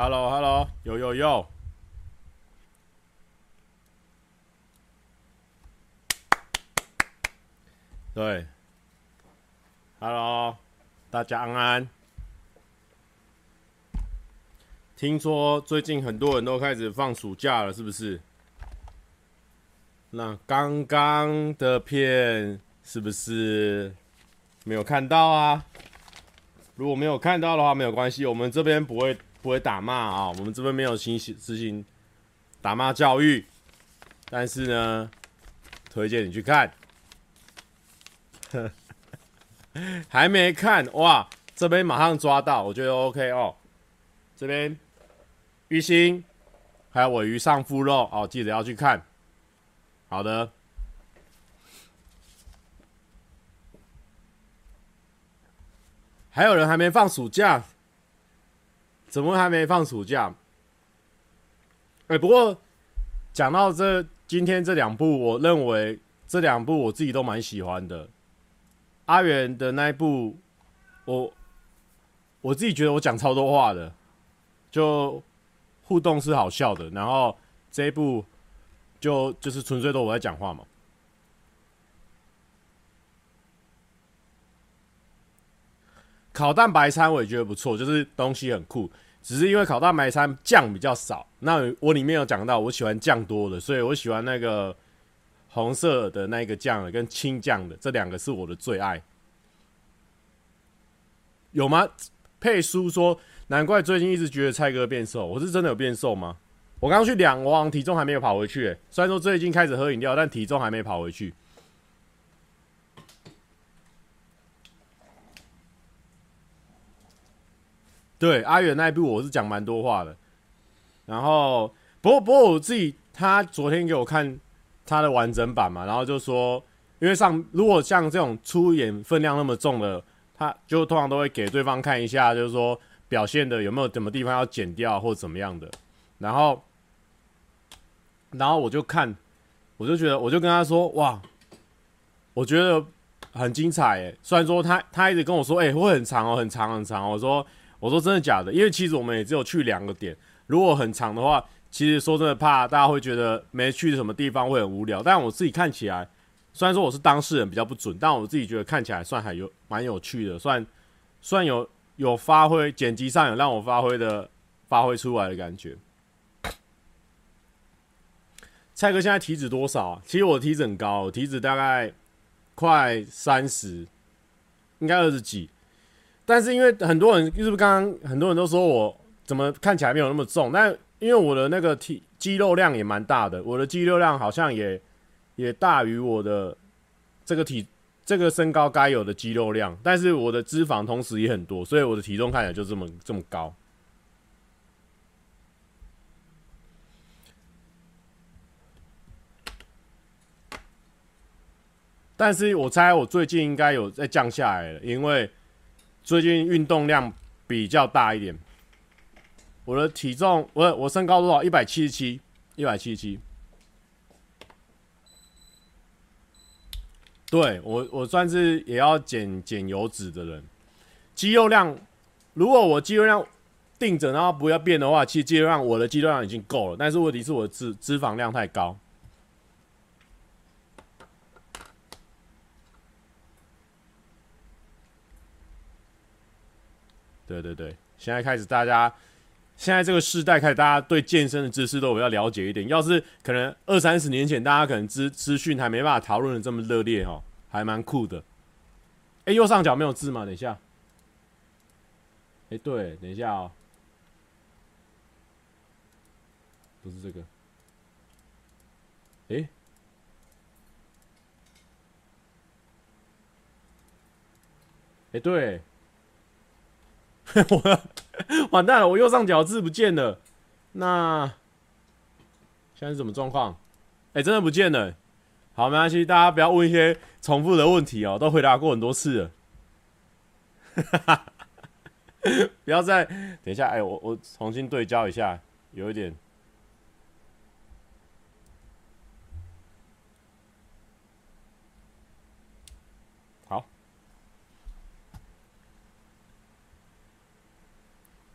Hello，Hello，有有有。对，Hello，大家安安。听说最近很多人都开始放暑假了，是不是？那刚刚的片是不是没有看到啊？如果没有看到的话，没有关系，我们这边不会不会打骂啊，我们这边没有行行执行打骂教育，但是呢，推荐你去看。还没看哇？这边马上抓到，我觉得 OK 哦。这边玉兴还有鮪鱼上腹肉哦，记得要去看。好的。还有人还没放暑假？怎么还没放暑假？哎、不过讲到这，今天这两部，我认为这两部我自己都蛮喜欢的。阿元的那一部，我我自己觉得我讲超多话的，就互动是好笑的。然后这一部就就是纯粹都我在讲话嘛。烤蛋白餐我也觉得不错，就是东西很酷，只是因为烤蛋白餐酱比较少。那我里面有讲到，我喜欢酱多的，所以我喜欢那个红色的那个酱的跟青酱的这两个是我的最爱。有吗？佩叔说，难怪最近一直觉得蔡哥变瘦，我是真的有变瘦吗？我刚去量，我好像体重还没有跑回去。虽然说最近开始喝饮料，但体重还没跑回去。对阿远那一部我是讲蛮多话的，然后不过不过我自己他昨天给我看他的完整版嘛，然后就说，因为上如果像这种出演分量那么重的，他就通常都会给对方看一下，就是说表现的有没有什么地方要剪掉或怎么样的，然后然后我就看，我就觉得我就跟他说哇，我觉得很精彩诶，虽然说他他一直跟我说哎、会很长哦很长很长，我说。我说真的假的？因为其实我们也只有去两个点，如果很长的话，其实说真的，怕大家会觉得没去什么地方会很无聊。但我自己看起来，虽然说我是当事人比较不准，但我自己觉得看起来算还有蛮有趣的，算算有有发挥，剪辑上有让我发挥的发挥出来的感觉。蔡哥现在体脂多少啊？其实我体脂很高，体脂大概快三十，应该二十几。但是因为很多人是不是刚刚很多人都说我怎么看起来没有那么重？但因为我的那个体肌肉量也蛮大的，我的肌肉量好像也也大于我的这个体这个身高该有的肌肉量，但是我的脂肪同时也很多，所以我的体重看起来就这么这么高。但是我猜我最近应该有在降下来了，因为。最近运动量比较大一点，我的体重，我我身高多少？一百七十七，一百七十七。对，我我算是也要减减油脂的人。肌肉量，如果我肌肉量定着，然后不要变的话，其实肌肉量我的肌肉量已经够了。但是问题是我脂脂肪量太高。对对对，现在开始大家，现在这个时代开始，大家对健身的知识都比较了解一点。要是可能二三十年前，大家可能资资讯还没办法讨论的这么热烈哈，还蛮酷的。哎，右上角没有字吗？等一下。哎，对，等一下哦。不是这个。哎。哎，对。我完蛋了，我右上角字不见了。那现在是什么状况？哎，真的不见了。好，没关系，大家不要问一些重复的问题哦，都回答过很多次了。不要再等一下，哎，我我重新对焦一下，有一点。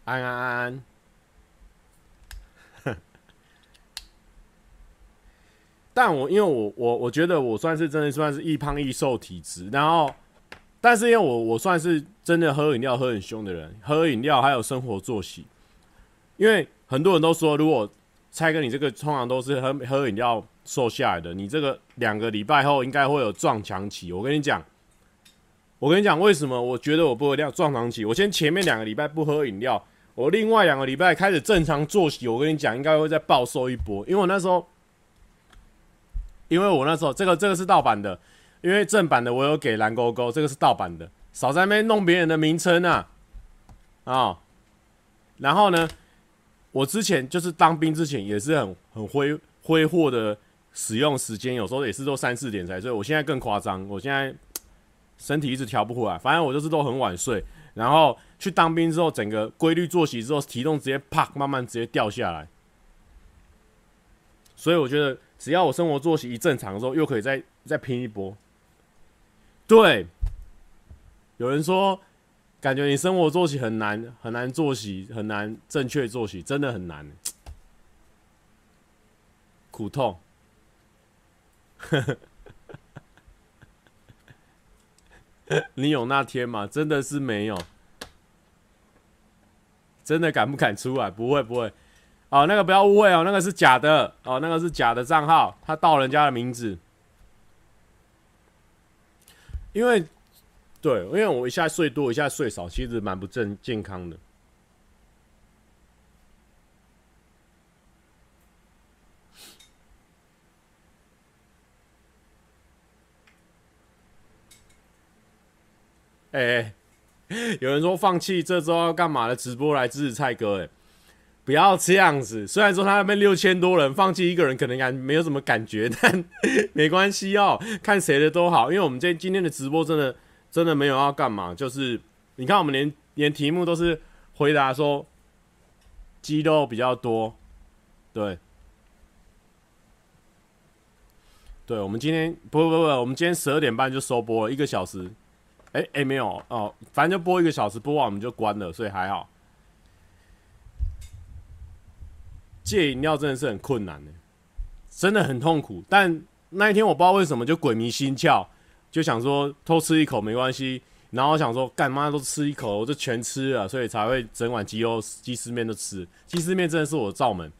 安安安安，但我因为我我我觉得我算是真的算是易胖易瘦体质，然后但是因为我我算是真的喝饮料喝很凶的人，喝饮料还有生活作息，因为很多人都说，如果蔡哥你这个通常都是喝喝饮料瘦下来的，你这个两个礼拜后应该会有撞墙期。我跟你讲，我跟你讲为什么？我觉得我不一定撞墙期。我先前面两个礼拜不喝饮料。我另外两个礼拜开始正常作息。我跟你讲，应该会再暴瘦一波，因为我那时候。因为我那时候这个这个是盗版的，因为正版的我有给蓝勾勾，这个是盗版的，少在那边弄别人的名称啊啊、哦！然后呢，我之前就是当兵之前也是很很挥挥霍的使用时间，有时候也是都三四点才睡，我现在更夸张，我现在身体一直调不回来，反正我就是都很晚睡，然后去当兵之后，整个规律作息之后，体重直接啪慢慢直接掉下来，所以我觉得。只要我生活作息一正常的时候，又可以再再拼一波。对，有人说，感觉你生活作息很难，很难作息，很难正确作息，真的很难，苦痛。你有那天吗？真的是没有。真的敢不敢出来？不会，不会。哦，那个不要误会哦，那个是假的哦，那个是假的账号，他盗人家的名字。因为，对，因为我一下睡多，一下睡少，其实蛮不正健康的。哎、欸，有人说放弃这周要干嘛的直播来支持蔡哥，哎。不要这样子。虽然说他那边六千多人，放弃一个人可能感没有什么感觉，但 没关系哦，看谁的都好。因为我们今今天的直播真的真的没有要干嘛，就是你看我们连连题目都是回答说肌肉比较多，对，对，我们今天不不不，我们今天十二点半就收播了一个小时，哎、欸、哎、没有哦，反正就播一个小时，播完我们就关了，所以还好。戒饮料真的是很困难的，真的很痛苦。但那一天我不知道为什么就鬼迷心窍，就想说偷吃一口没关系。然后想说干嘛都吃一口，我就全吃了，所以才会整碗鸡肉鸡丝面都吃。鸡丝面真的是我的罩门。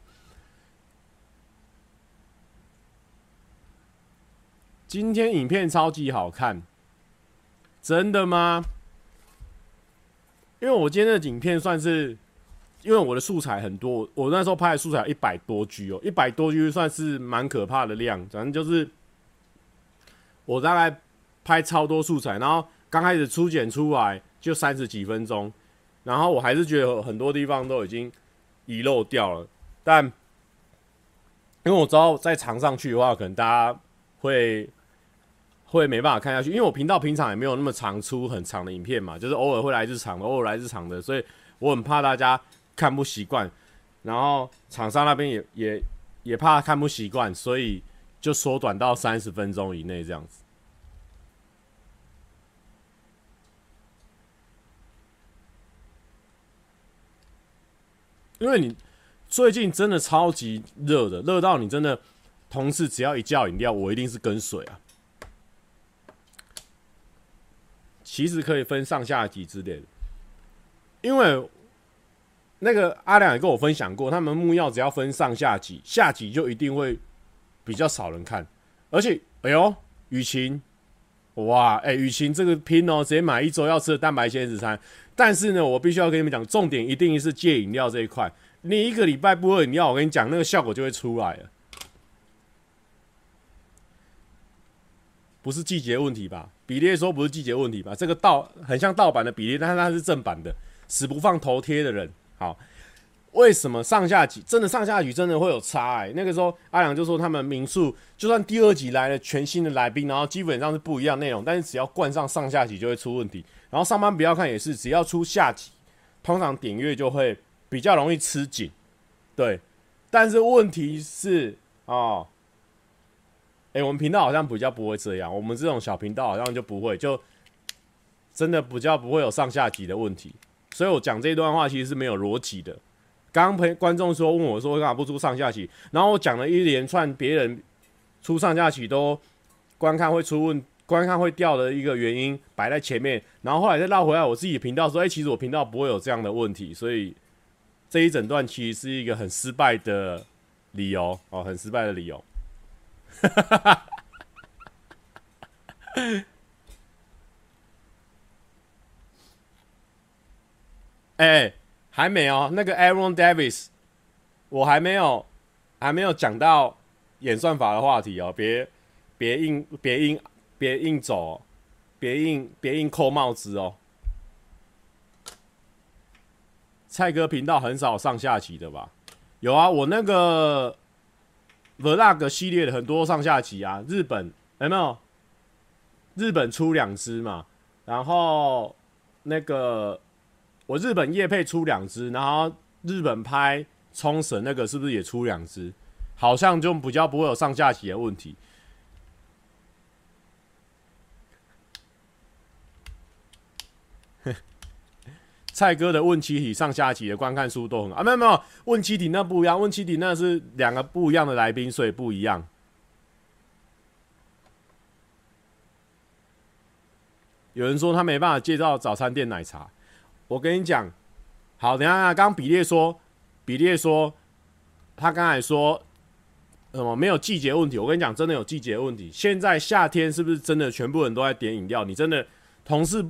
今天影片超级好看，真的吗？因为我今天的影片算是。因为我的素材很多，我那时候拍的素材一百多 G 哦，一百多 G 算是蛮可怕的量。反正就是我大概拍超多素材，然后刚开始初剪出来就三十几分钟，然后我还是觉得很多地方都已经遗漏掉了。但因为我知道再长上去的话，可能大家会会没办法看下去，因为我频道平常也没有那么长出很长的影片嘛，就是偶尔会来日常的，偶尔来日常的，所以我很怕大家。看不习惯，然后厂商那边也也也怕看不习惯，所以就缩短到三十分钟以内这样子。因为你最近真的超级热的，热到你真的同事只要一叫饮料，我一定是跟水啊。其实可以分上下级之类的，因为。那个阿良也跟我分享过，他们木曜只要分上下集，下集就一定会比较少人看。而且，哎呦，雨晴，哇，哎、雨晴这个拼哦，直接买一周要吃的蛋白鲜食餐。但是呢，我必须要跟你们讲，重点一定是戒饮料这一块。你一个礼拜不喝饮料，我跟你讲，那个效果就会出来了。不是季节问题吧？比例说不是季节问题吧？这个盗很像盗版的比例，但是它是正版的，死不放头贴的人。好，为什么上下集真的上下集真的会有差？哎，那个时候阿良就说他们民宿就算第二集来了全新的来宾，然后基本上是不一样内容，但是只要冠上上下集就会出问题。然后上班不要看也是，只要出下集，通常点阅就会比较容易吃紧。对，但是问题是哦，哎，我们频道好像比较不会这样，我们这种小频道好像就不会，就真的比较不会有上下级的问题。所以我讲这段话其实是没有逻辑的。刚刚陪观众说问我说为什么不出上下级，然后我讲了一连串别人出上下级都观看会出问，观看会掉的一个原因摆在前面，然后后来再绕回来我自己频道说，哎、其实我频道不会有这样的问题，所以这一整段其实是一个很失败的理由哦，很失败的理由。哈哈哈。哎，还没哦那个 Aaron Davis，我还没有还没有讲到演算法的话题哦，别别硬别硬别硬走，别硬别硬扣帽子哦。蔡哥频道很少上下棋的吧？有啊，我那个 Vlog 系列的很多上下棋啊，日本有没有？日本出两只嘛，然后那个我日本叶配出两只，然后日本拍冲绳那个是不是也出两只？好像就比较不会有上下棋的问题。蔡哥的问七题上下棋的观看数都很好啊，没有没有，问七题那不一样，问七题那是两个不一样的来宾，所以不一样。有人说他没办法介绍早餐店奶茶，我跟你讲，好，等一下，刚刚比列说，比列说，他刚才说什么没有季节问题？我跟你讲，真的有季节问题。现在夏天是不是真的全部人都在点饮料？你真的同事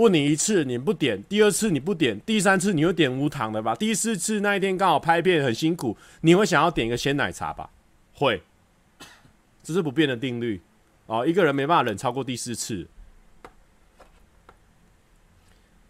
问你一次你不点，第二次你不点，第三次你又点无糖的吧？第四次那一天刚好拍片很辛苦，你会想要点一个鲜奶茶吧？会，这是不变的定律哦。一个人没办法忍超过第四次。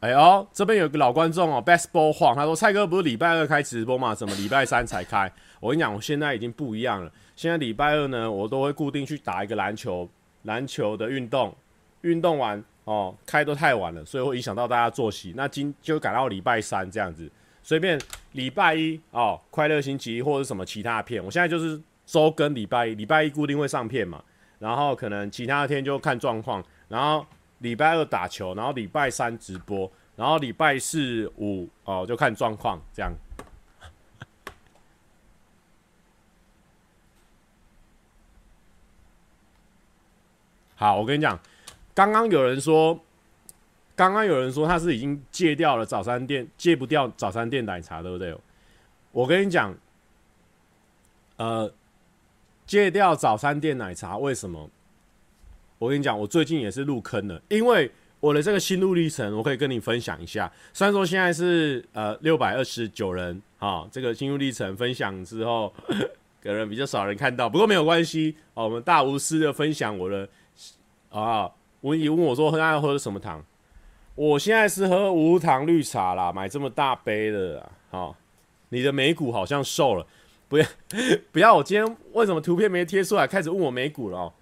哎呦，这边有个老观众哦，Baseball 晃，他说蔡哥不是礼拜二开直播吗？怎么礼拜三才开？我跟你讲，我现在已经不一样了。现在礼拜二呢，我都会固定去打一个篮球，篮球的运动，运动完哦，开都太晚了，所以会影响到大家作息。那今就改到礼拜三这样子，随便礼拜一哦，快乐星期一或者什么其他片。我现在就是周更礼拜一，礼拜一固定会上片嘛，然后可能其他的天就看状况，然后。礼拜二打球，然后礼拜三直播，然后礼拜四五哦就看状况这样。好，我跟你讲，刚刚有人说，刚刚有人说他是已经戒掉了早餐店，戒不掉早餐店奶茶，对不对？我跟你讲，呃，戒掉早餐店奶茶为什么？我跟你讲，我最近也是入坑了，因为我的这个心路历程，我可以跟你分享一下。虽然说现在是呃六百二十九人啊，这个心路历程分享之后，可能比较少人看到，不过没有关系哦。我们大无私的分享我的啊，我你问我说，他要喝什么糖？我现在是喝无糖绿茶啦，买这么大杯的啦。好，你的眉骨好像瘦了，不要不要，我今天为什么图片没贴出来？开始问我眉骨了哦。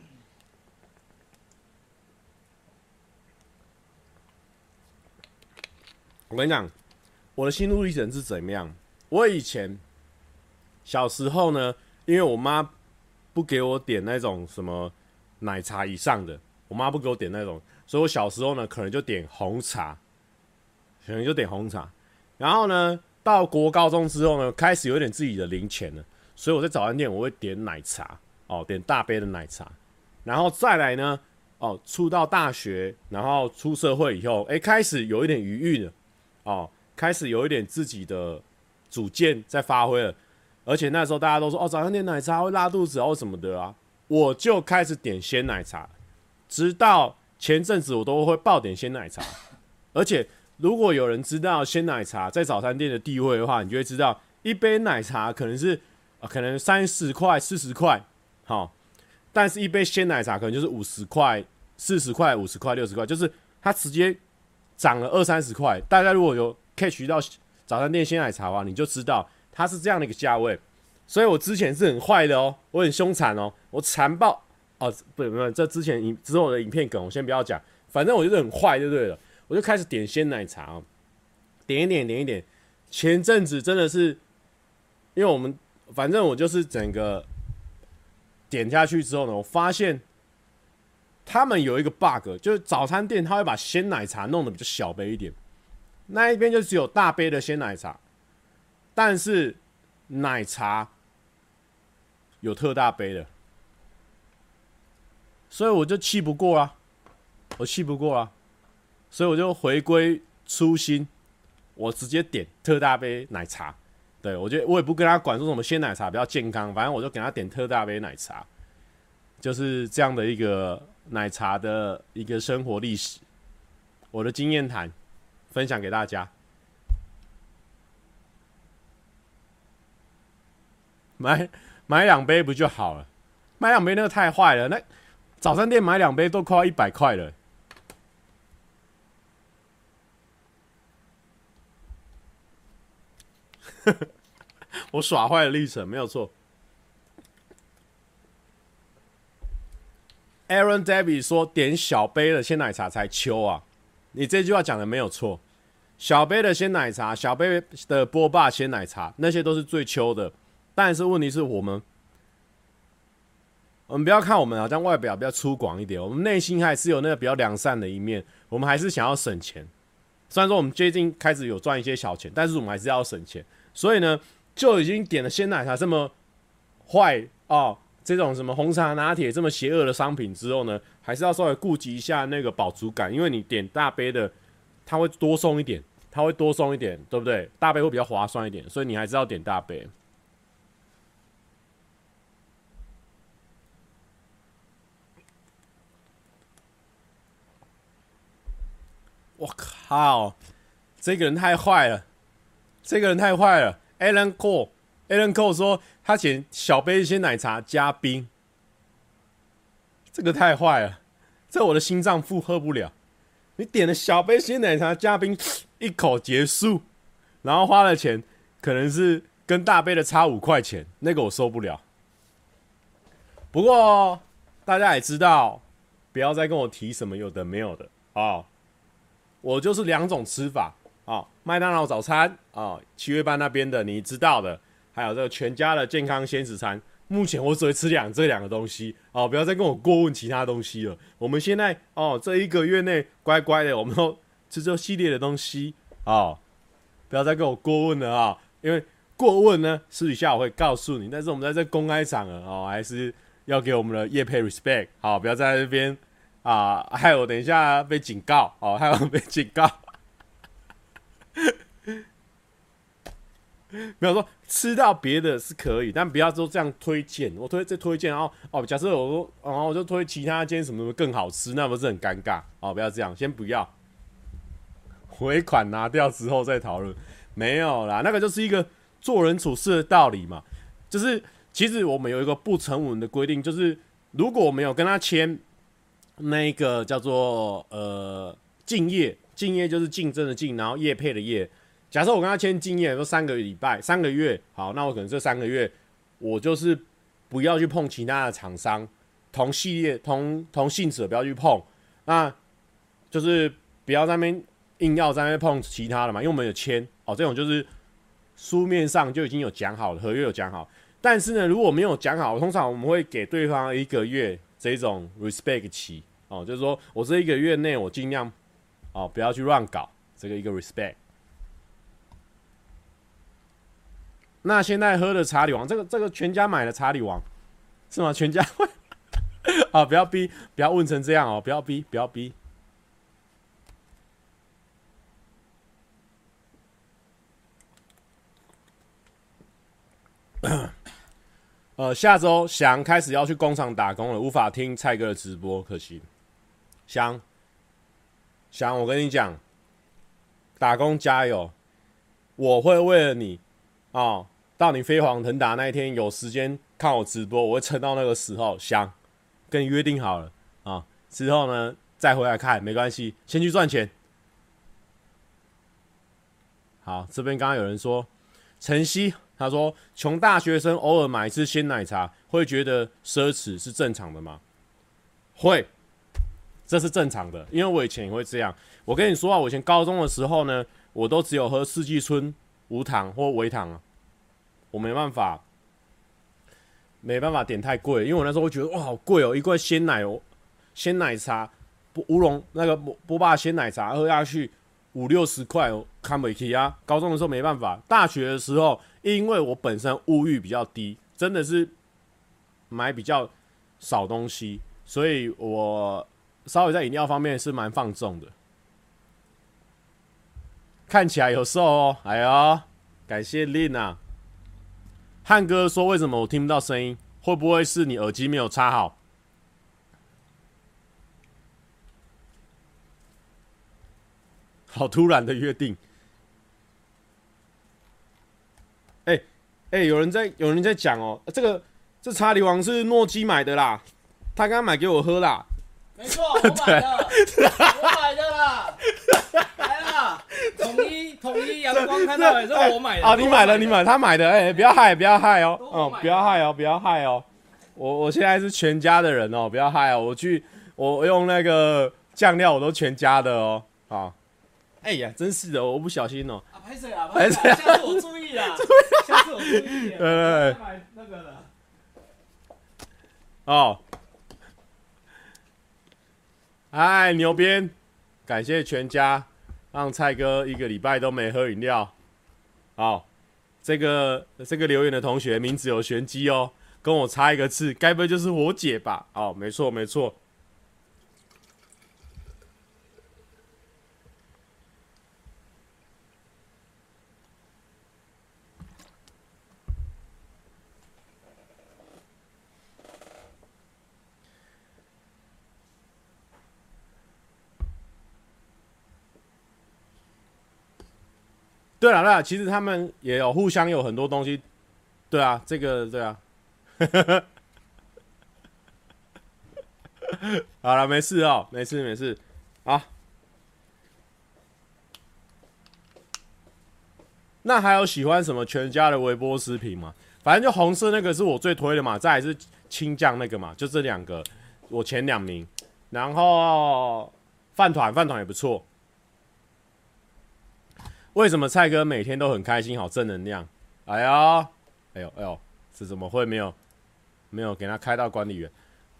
我跟你讲，我的心路历程是怎么样？我以前小时候呢，因为我妈不给我点那种什么奶茶以上的，我妈不给我点那种，所以我小时候呢，可能就点红茶，可能就点红茶。然后呢，到国高中之后呢，开始有点自己的零钱了，所以我在早餐店我会点奶茶，哦，点大杯的奶茶。然后再来呢，哦，出到大学，然后出社会以后，哎，开始有一点余裕了。哦，开始有一点自己的主见在发挥了，而且那时候大家都说哦，早上点奶茶会拉肚子哦什么的啊，我就开始点鲜奶茶，直到前阵子我都会爆点鲜奶茶，而且如果有人知道鲜奶茶在早餐店的地位的话，你就会知道一杯奶茶可能是啊可能三十块四十块，好，但是一杯鲜奶茶可能就是五十块四十块五十块六十块，就是它直接。涨了二三十块，大家如果有 catch 到早餐店鲜奶茶的话，你就知道它是这样的一个价位。所以我之前是很坏的哦，我很凶残哦，我残暴哦，不不不，这之前影之后的影片梗我先不要讲，反正我就是很坏就对了，我就开始点鲜奶茶，点一点点一点。前阵子真的是，因为我们反正我就是整个点下去之后呢，我发现。他们有一个 bug，就是早餐店他会把鲜奶茶弄得比较小杯一点，那一边就只有大杯的鲜奶茶，但是奶茶有特大杯的，所以我就气不过啊，我气不过啊，所以我就回归初心，我直接点特大杯奶茶。对，我觉得我也不跟他管说什么鲜奶茶比较健康，反正我就给他点特大杯奶茶，就是这样的一个奶茶的一个生活历史，我的经验谈分享给大家。买买两杯不就好了？买两杯那个太坏了，那早餐店买两杯都快要一百块了。我耍坏了历程没有错。Aaron David 说：“点小杯的鲜奶茶才秋啊！”你这句话讲的没有错。小杯的鲜奶茶、小杯的波霸鲜奶茶，那些都是最秋的。但是问题是我们，我们不要看我们好像外表比较粗犷一点，我们内心还是有那个比较良善的一面。我们还是想要省钱。虽然说我们最近开始有赚一些小钱，但是我们还是要省钱。所以呢，就已经点了鲜奶茶这么坏哦，这种什么红茶拿铁这么邪恶的商品之后呢，还是要稍微顾及一下那个饱足感，因为你点大杯的，它会多送一点，它会多送一点，对不对？大杯会比较划算一点，所以你还是要点大杯。我靠，这个人太坏了！这个人太坏了，Alan Cole，Alan Cole 说他点小杯鲜奶茶加冰，这个太坏了，这我的心脏负荷不了。你点了小杯鲜奶茶加冰，一口结束，然后花了钱，可能是跟大杯的差五块钱，那个我受不了。不过大家也知道，不要再跟我提什么有的没有的哦，我就是两种吃法。啊，麦当劳早餐啊，七月半那边的你知道的，还有这个全家的健康鲜食餐。目前我只会吃两这两个东西哦，不要再跟我过问其他东西了。我们现在哦，这一个月内乖乖的，我们都吃这系列的东西哦，不要再跟我过问了啊，因为过问呢，私底下我会告诉你。但是我们在这公开场合哦，还是要给我们的叶佩 respect 好，不要在这边啊，害我等一下被警告哦，害我被警告。没有说吃到别的是可以，但不要说这样推荐。我推这推荐，然后哦，假设我说，然后我就推其他间什么什么更好吃，那不是很尴尬？哦，不要这样，先不要。回款拿掉之后再讨论，没有啦，那个就是一个做人处事的道理嘛。就是其实我们有一个不成文的规定，就是如果我们有跟他签那个叫做呃敬业，敬业就是竞争的竞，然后业配的业。假设我跟他签敬业，说三个礼拜、三个月，好，那我可能这三个月，我就是不要去碰其他的厂商，同系列、同同性质不要去碰，那就是不要在那边硬要在那边碰其他的嘛，因为我们有签哦，这种就是书面上就已经有讲好了，合约有讲好。但是呢，如果没有讲好，通常我们会给对方一个月这种 respect 期哦，就是说我这一个月内我尽量哦不要去乱搞这个一个 respect。那现在喝的查理王，这个这个全家买的查理王是吗？全家会 啊，不要逼，不要问成这样哦，不要逼，不要逼。呃，下周翔开始要去工厂打工了，无法听蔡哥的直播，可惜。翔，翔，我跟你讲，打工加油，我会为了你。哦，到你飞黄腾达那一天有时间看我直播，我会撑到那个时候。想跟你约定好了啊、之后呢再回来看没关系，先去赚钱。好，这边刚刚有人说晨曦，他说穷大学生偶尔买一次鲜奶茶会觉得奢侈是正常的吗？会，这是正常的，因为我以前也会这样。我跟你说啊，我以前高中的时候呢，我都只有喝四季春。无糖或微糖啊，我没办法，没办法点太贵，因为我那时候会觉得哇好贵哦，一罐鲜奶哦，鲜奶茶，乌龙那个波波霸鲜奶茶喝下去五六十块哦，看不起啊。高中的时候没办法，大学的时候因为我本身物欲比较低，真的是买比较少东西，所以我稍微在饮料方面是蛮放纵的。看起来有瘦哦，哎呦，感谢 Lin 啊。汉哥说：“为什么我听不到声音？会不会是你耳机没有插好？”好突然的约定。哎、哎、有人在有人在讲哦，这个这查理王是诺基买的啦，他刚刚买给我喝啦。没错，我买的，我买的啦。来啦，统一统一阳光看到也是我买的。啊，你买了，你买，他买的。哎，不要害，不要害哦，哦，不要害哦，不要害哦。我我现在是全家的人哦，不要害哦。我去，我用那个酱料我都全家的哦。好，哎呀，真是的，我不小心哦。啊，拍谁啊？拍谁？下次我注意啦。下次我注意。对对对。买那个的。哦。哎，牛鞭，感谢全家让蔡哥一个礼拜都没喝饮料。好，这个这个留言的同学名字有玄机哦，跟我差一个字，该不会就是我姐吧？哦，没错没错。对啊，对啊，其实他们也有互相有很多东西，对啊，这个对啊，好了，没事哦，没事没事，好。那还有喜欢什么全家的微波食品吗？反正就红色那个是我最推的嘛，再来是青酱那个嘛，就这两个，我前两名。然后饭团，饭团也不错。为什么蔡哥每天都很开心，好正能量？哎呀，哎呦，哎呦，是怎么会没有没有给他开到管理员？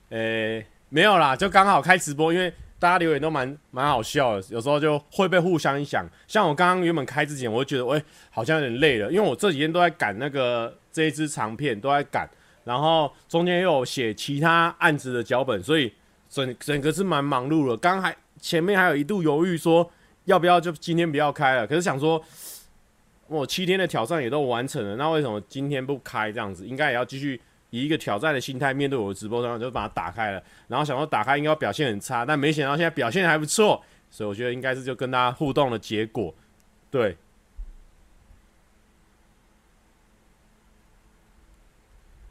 诶，没有啦，就刚好开直播，因为大家留言都蛮蛮好笑的，有时候就会被互相影响。像我刚刚原本开之前，我就觉得，喂，好像有点累了，因为我这几天都在赶那个这一支长片，都在赶，然后中间又有写其他案子的脚本，所以整整个是蛮忙碌的。刚还前面还有一度犹豫说。要不要就今天不要开了？可是想说，我七天的挑战也都完成了，那为什么今天不开这样子？应该也要继续以一个挑战的心态面对我的直播，然后就把它打开了。然后想说打开应该表现很差，但没想到现在表现还不错，所以我觉得应该是就跟大家互动的结果。对。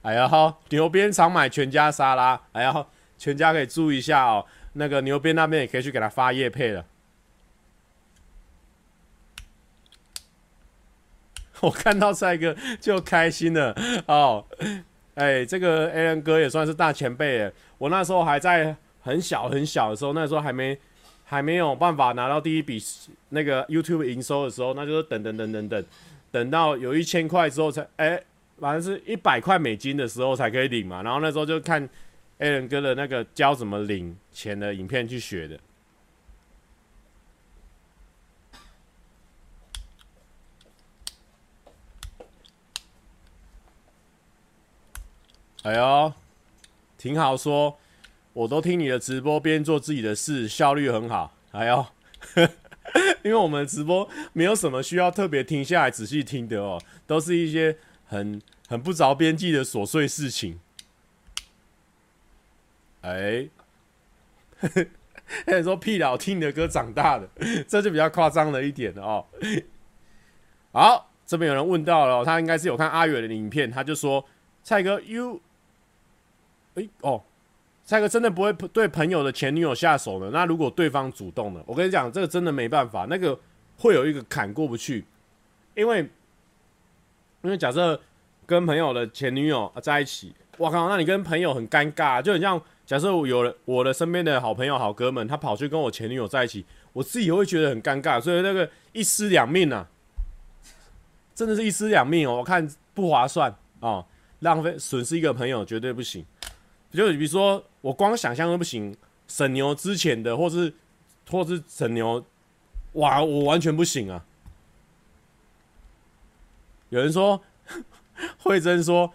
哎呀哈，牛鞭常买全家沙拉，哎呀，全家可以注意一下哦。那个牛鞭那边也可以去给他发叶配了。我看到帅哥就开心了哦，哎，这个 Alan 哥也算是大前辈耶。我那时候还在很小很小的时候，那时候还没还没有办法拿到第一笔那个 YouTube 营收的时候，那就是等等等等等，等到有一千块之后才哎，反正是一百块美金的时候才可以领嘛。然后那时候就看 Alan 哥的那个教怎么领钱的影片去学的。哎呦，挺好说，我都听你的直播边做自己的事，效率很好。哎呦，因为我们直播没有什么需要特别停下来仔细听的哦，都是一些很很不着边际的琐碎事情。哎，有人说屁啦，我听你的歌长大的，这就比较夸张了一点了哦。好，这边有人问到了，他应该是有看阿远的影片，他就说：“蔡哥，you。”哎、欸、哦，蔡哥真的不会对朋友的前女友下手呢？那如果对方主动了，我跟你讲，这个真的没办法，那个会有一个坎过不去，因为因为假设跟朋友的前女友在一起，我靠，那你跟朋友很尴尬，就很像假设我有了我的身边的好朋友、好哥们，他跑去跟我前女友在一起，我自己会觉得很尴尬，所以那个一尸两命啊，真的是一尸两命哦，我看不划算哦，浪费损失一个朋友绝对不行。就比如说，我光想象都不行。沈牛之前的，或是或是沈牛，哇，我完全不行啊！有人说，慧珍说，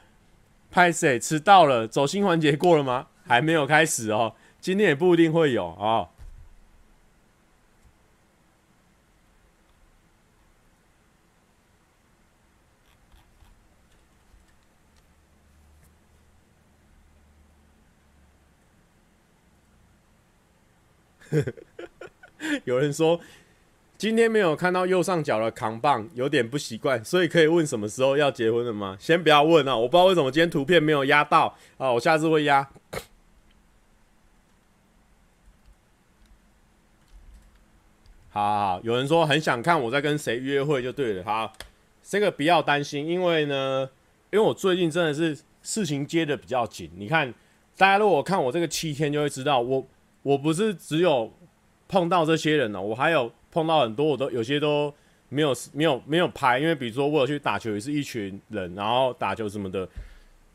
拍谁迟到了？走心环节过了吗？还没有开始哦，今天也不一定会有哦。有人说今天没有看到右上角的扛棒，有点不习惯，所以可以问什么时候要结婚了吗？先不要问啊，我不知道为什么今天图片没有压到啊，我下次会压。好，好，好，有人说很想看我在跟谁约会，就对了。好，这个不要担心，因为呢，因为我最近真的是事情接得比较紧。你看，大家如果看我这个七天，就会知道我。我不是只有碰到这些人哦，我还有碰到很多，我都有些都没有没有没有拍，因为比如说我有去打球，也是一群人，然后打球什么的，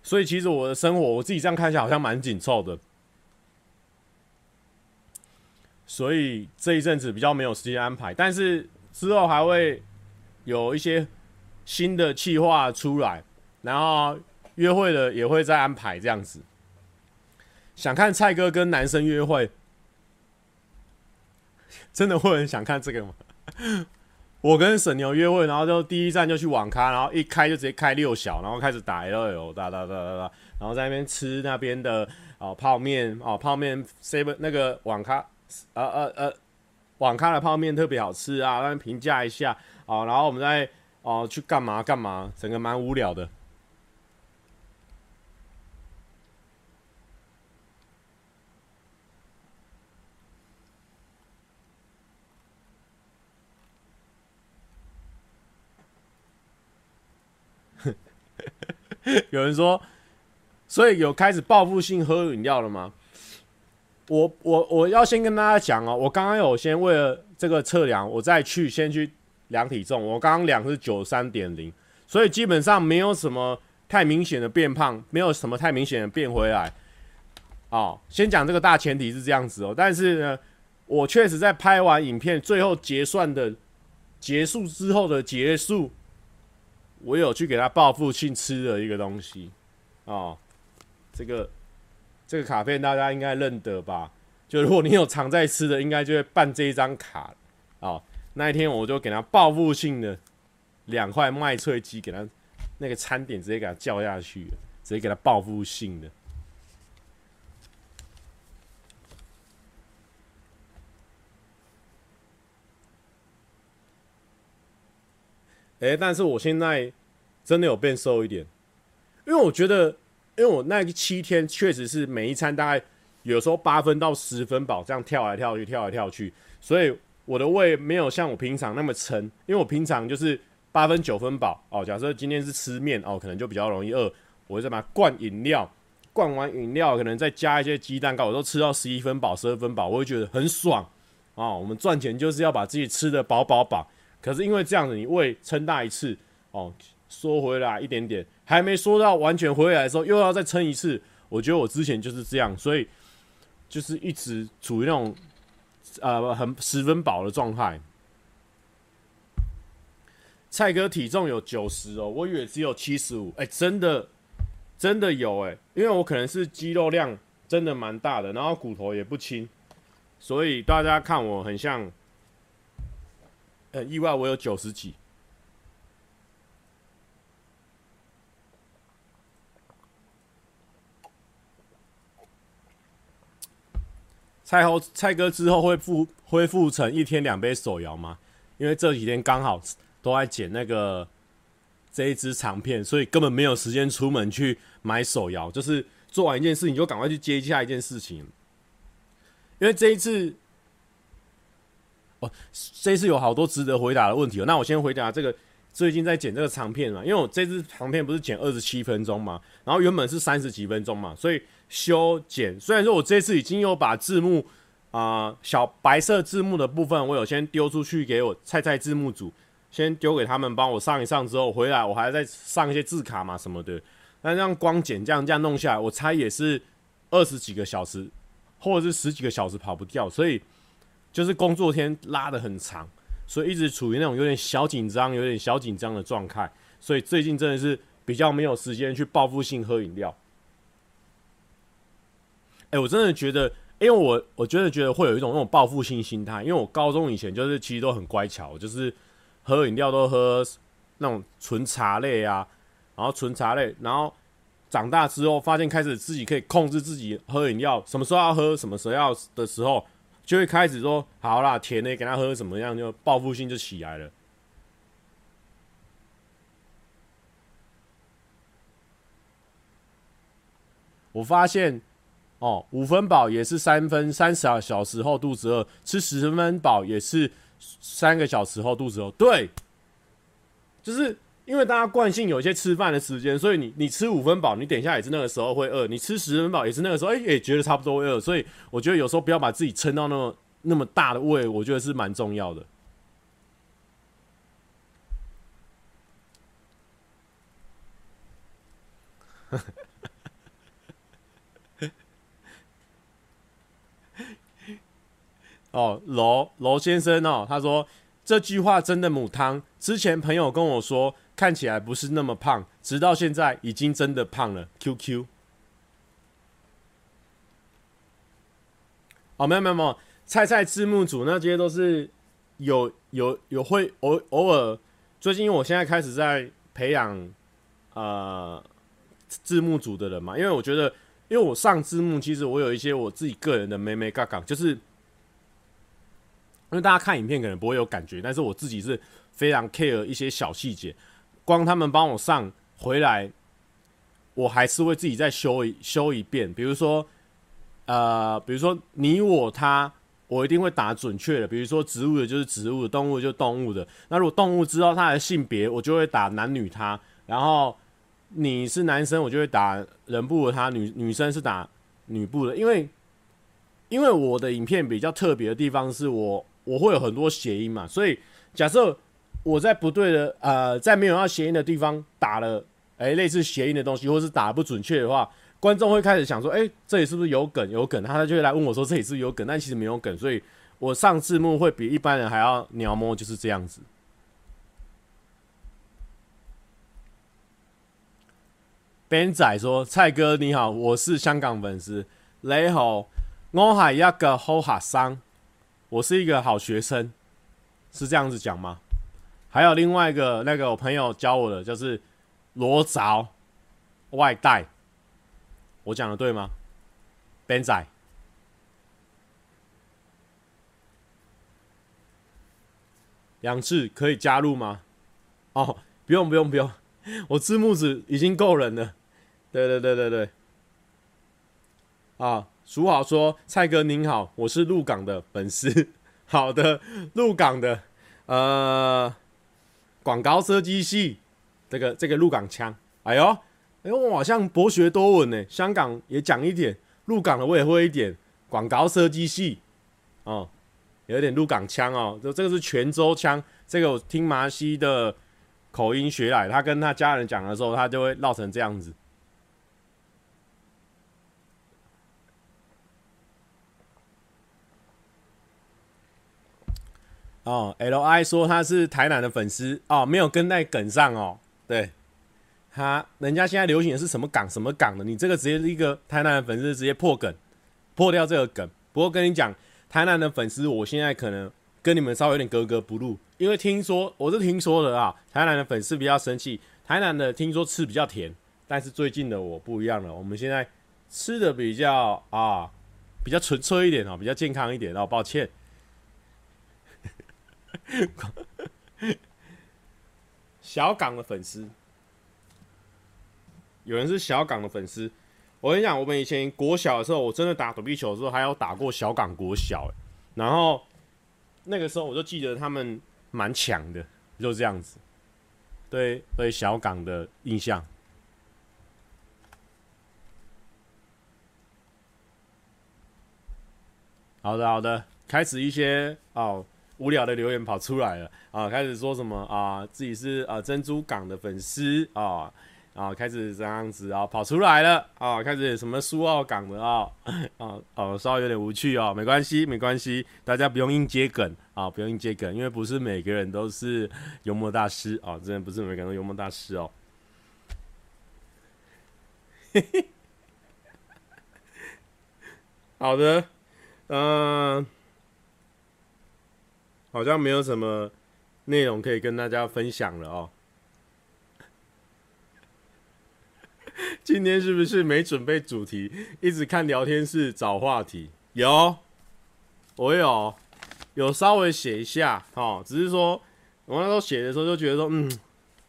所以其实我的生活我自己这样看起来好像蛮紧凑的，所以这一阵子比较没有时间安排，但是之后还会有一些新的计划出来，然后约会的也会再安排这样子。想看蔡哥跟男生约会，真的会很想看这个吗？我跟沈牛约会，然后就第一站就去网咖，然后一开就直接开六小，然后开始打 LOL，哒哒哒哒哒，然后在那边吃那边的哦泡面哦泡面 seven 那个网咖，呃呃呃网咖的泡面特别好吃啊，让人评价一下哦，然后我们再哦去干嘛干嘛，整个蛮无聊的。有人说，所以有开始报复性喝饮料了吗？我我我要先跟大家讲哦，我刚刚有先为了这个测量，我再去先去量体重。我刚刚量是九三点零，所以基本上没有什么太明显的变胖，没有什么太明显的变回来。哦，先讲这个大前提是这样子哦，但是呢，我确实在拍完影片最后结算的结束之后的结束。我有去给他报复性吃的一个东西，哦，这个这个卡片大家应该认得吧？就如果你有常在吃的，应该就会办这一张卡哦。那一天我就给他报复性的两块麦脆鸡，给他那个餐点直接给他叫下去，直接给他报复性的。哎、但是我现在真的有变瘦一点，因为我觉得，因为我那七天确实是每一餐大概有时候八分到十分饱，这样跳来跳去，跳来跳去，所以我的胃没有像我平常那么撑，因为我平常就是八分九分饱哦。假设今天是吃面哦，可能就比较容易饿，我会再把它灌饮料，灌完饮料可能再加一些鸡蛋糕，我都吃到十一分饱、十二分饱，我会觉得很爽啊、哦。我们赚钱就是要把自己吃得饱饱饱。可是因为这样子，你胃撑大一次哦，缩回来一点点，还没缩到完全回来的时候，又要再撑一次。我觉得我之前就是这样，所以就是一直处于那种呃很十分饱的状态。蔡哥体重有九十哦，我以为只有七十五，哎，真的真的有哎、因为我可能是肌肉量真的蛮大的，然后骨头也不轻，所以大家看我很像。很意外，我有九十几。蔡后蔡哥之后会复恢复成一天两杯手摇吗？因为这几天刚好都在剪那个这一支长片，所以根本没有时间出门去买手摇。就是做完一件事情，就赶快去接下一件事情。因为这一次。哦，这次有好多值得回答的问题哦。那我先回答这个，最近在剪这个长片嘛，因为我这支长片不是剪二十七分钟嘛，然后原本是三十几分钟嘛，所以修剪。虽然说我这次已经有把字幕啊、小白色字幕的部分，我有先丢出去给我菜菜字幕组，先丢给他们帮我上一上之后回来，我还要再上一些字卡嘛什么的。那这样光剪这样这样弄下来，我猜也是二十几个小时，或者是十几个小时跑不掉，所以。就是工作天拉得很长，所以一直处于那种有点小紧张、有点小紧张的状态，所以最近真的是比较没有时间去报复性喝饮料。哎，我真的觉得，因为我我真的觉得会有一种那种报复性心态，因为我高中以前就是其实都很乖巧，就是喝饮料都喝那种纯茶类啊，然后纯茶类，然后长大之后发现开始自己可以控制自己喝饮料，什么时候要喝，什么时候要的时候，就会开始说好啦，甜的给他喝什么样，就报复性就起来了。我发现，哦，五分饱也是三分三十小时后肚子饿，吃十分饱也是三个小时后肚子饿。对，就是因为大家惯性有一些吃饭的时间，所以你你吃五分饱，你等一下也是那个时候会饿；你吃十分饱也是那个时候，哎、欸，也觉得差不多会饿。所以我觉得有时候不要把自己撑到那么那么大的胃，我觉得是蛮重要的。哦，罗罗先生哦，他说这句话真的母汤。之前朋友跟我说，看起来不是那么胖，直到现在已经真的胖了。QQ。哦，没有没有没有，菜菜字幕组那些都是有有有会偶偶尔。最近因为我现在开始在培养呃字幕组的人嘛，因为我觉得，因为我上字幕，其实我有一些我自己个人的眉眉角角，就是。因为大家看影片可能不会有感觉，但是我自己是非常 care 一些小细节。光他们帮我上回来，我还是会自己再修一修一遍。比如说，呃，比如说你我他，我一定会打准确的。比如说植物的就是植物的，动物就动物的。那如果动物知道它的性别，我就会打男女他。然后你是男生，我就会打人部的他；女女生是打女部的。因为因为我的影片比较特别的地方是我。我会有很多谐音嘛，所以假设我在不对的呃，在没有要谐音的地方打了哎、类似谐音的东西，或是打得不准确的话，观众会开始想说，哎、这里是不是有梗？有梗，他就会来问我说，这里是不是有梗？但其实没有梗，所以我上字幕会比一般人还要鸟摸，就是这样子。Ben 仔说：“蔡哥你好，我是香港粉丝，你好，我系一个好学生。”我是一个好学生，是这样子讲吗？还有另外一个那个我朋友教我的，就是裸着外带，我讲的对吗本仔，杨志可以加入吗？哦，不用不用不用，我字幕子已经够人了。对对对对对，啊。蜀好说：“蔡哥您好，我是鹿港的粉丝。好的，鹿港的呃广告设计系，这个这个入港腔。哎呦，哎呦，我好像博学多闻呢。香港也讲一点，入港的我也会一点。广告设计系哦，有点入港腔哦。这这个是泉州腔，这个我听麻西的口音学来。他跟他家人讲的时候，他就会闹成这样子。”哦，L I 说他是台南的粉丝哦，没有跟在梗上哦。对，他人家现在流行的是什么港什么港的，你这个直接一个台南的粉丝直接破梗，破掉这个梗。不过跟你讲，台南的粉丝，我现在可能跟你们稍微有点格格不入，因为听说我是听说的啊，台南的粉丝比较生气，台南的听说吃比较甜，但是最近的我不一样了，我们现在吃的比较啊比较纯粹一点哦，比较健康一点哦，抱歉。小港的粉丝，有人是小港的粉丝。我跟你讲，我们以前国小的时候，我真的打躲避球的时候，还有打过小港国小。然后那个时候，我就记得他们蛮强的，就这样子。对对，小港的印象。好的好的，开始一些哦。无聊的留言跑出来了啊！开始说什么啊？自己是啊珍珠港的粉丝啊啊！开始这样子啊跑出来了啊！开始什么苏澳港的啊啊哦，稍微有点无趣哦，没关系没关系，大家不用硬接梗啊，不用硬接梗，因为不是每个人都是幽默大师啊，真的不是每个人都幽默大师哦。好的，嗯、好像没有什么内容可以跟大家分享了哦。今天是不是没准备主题，一直看聊天室找话题？有，我有，有稍微写一下哦。只是说我那时候写的时候就觉得说，嗯，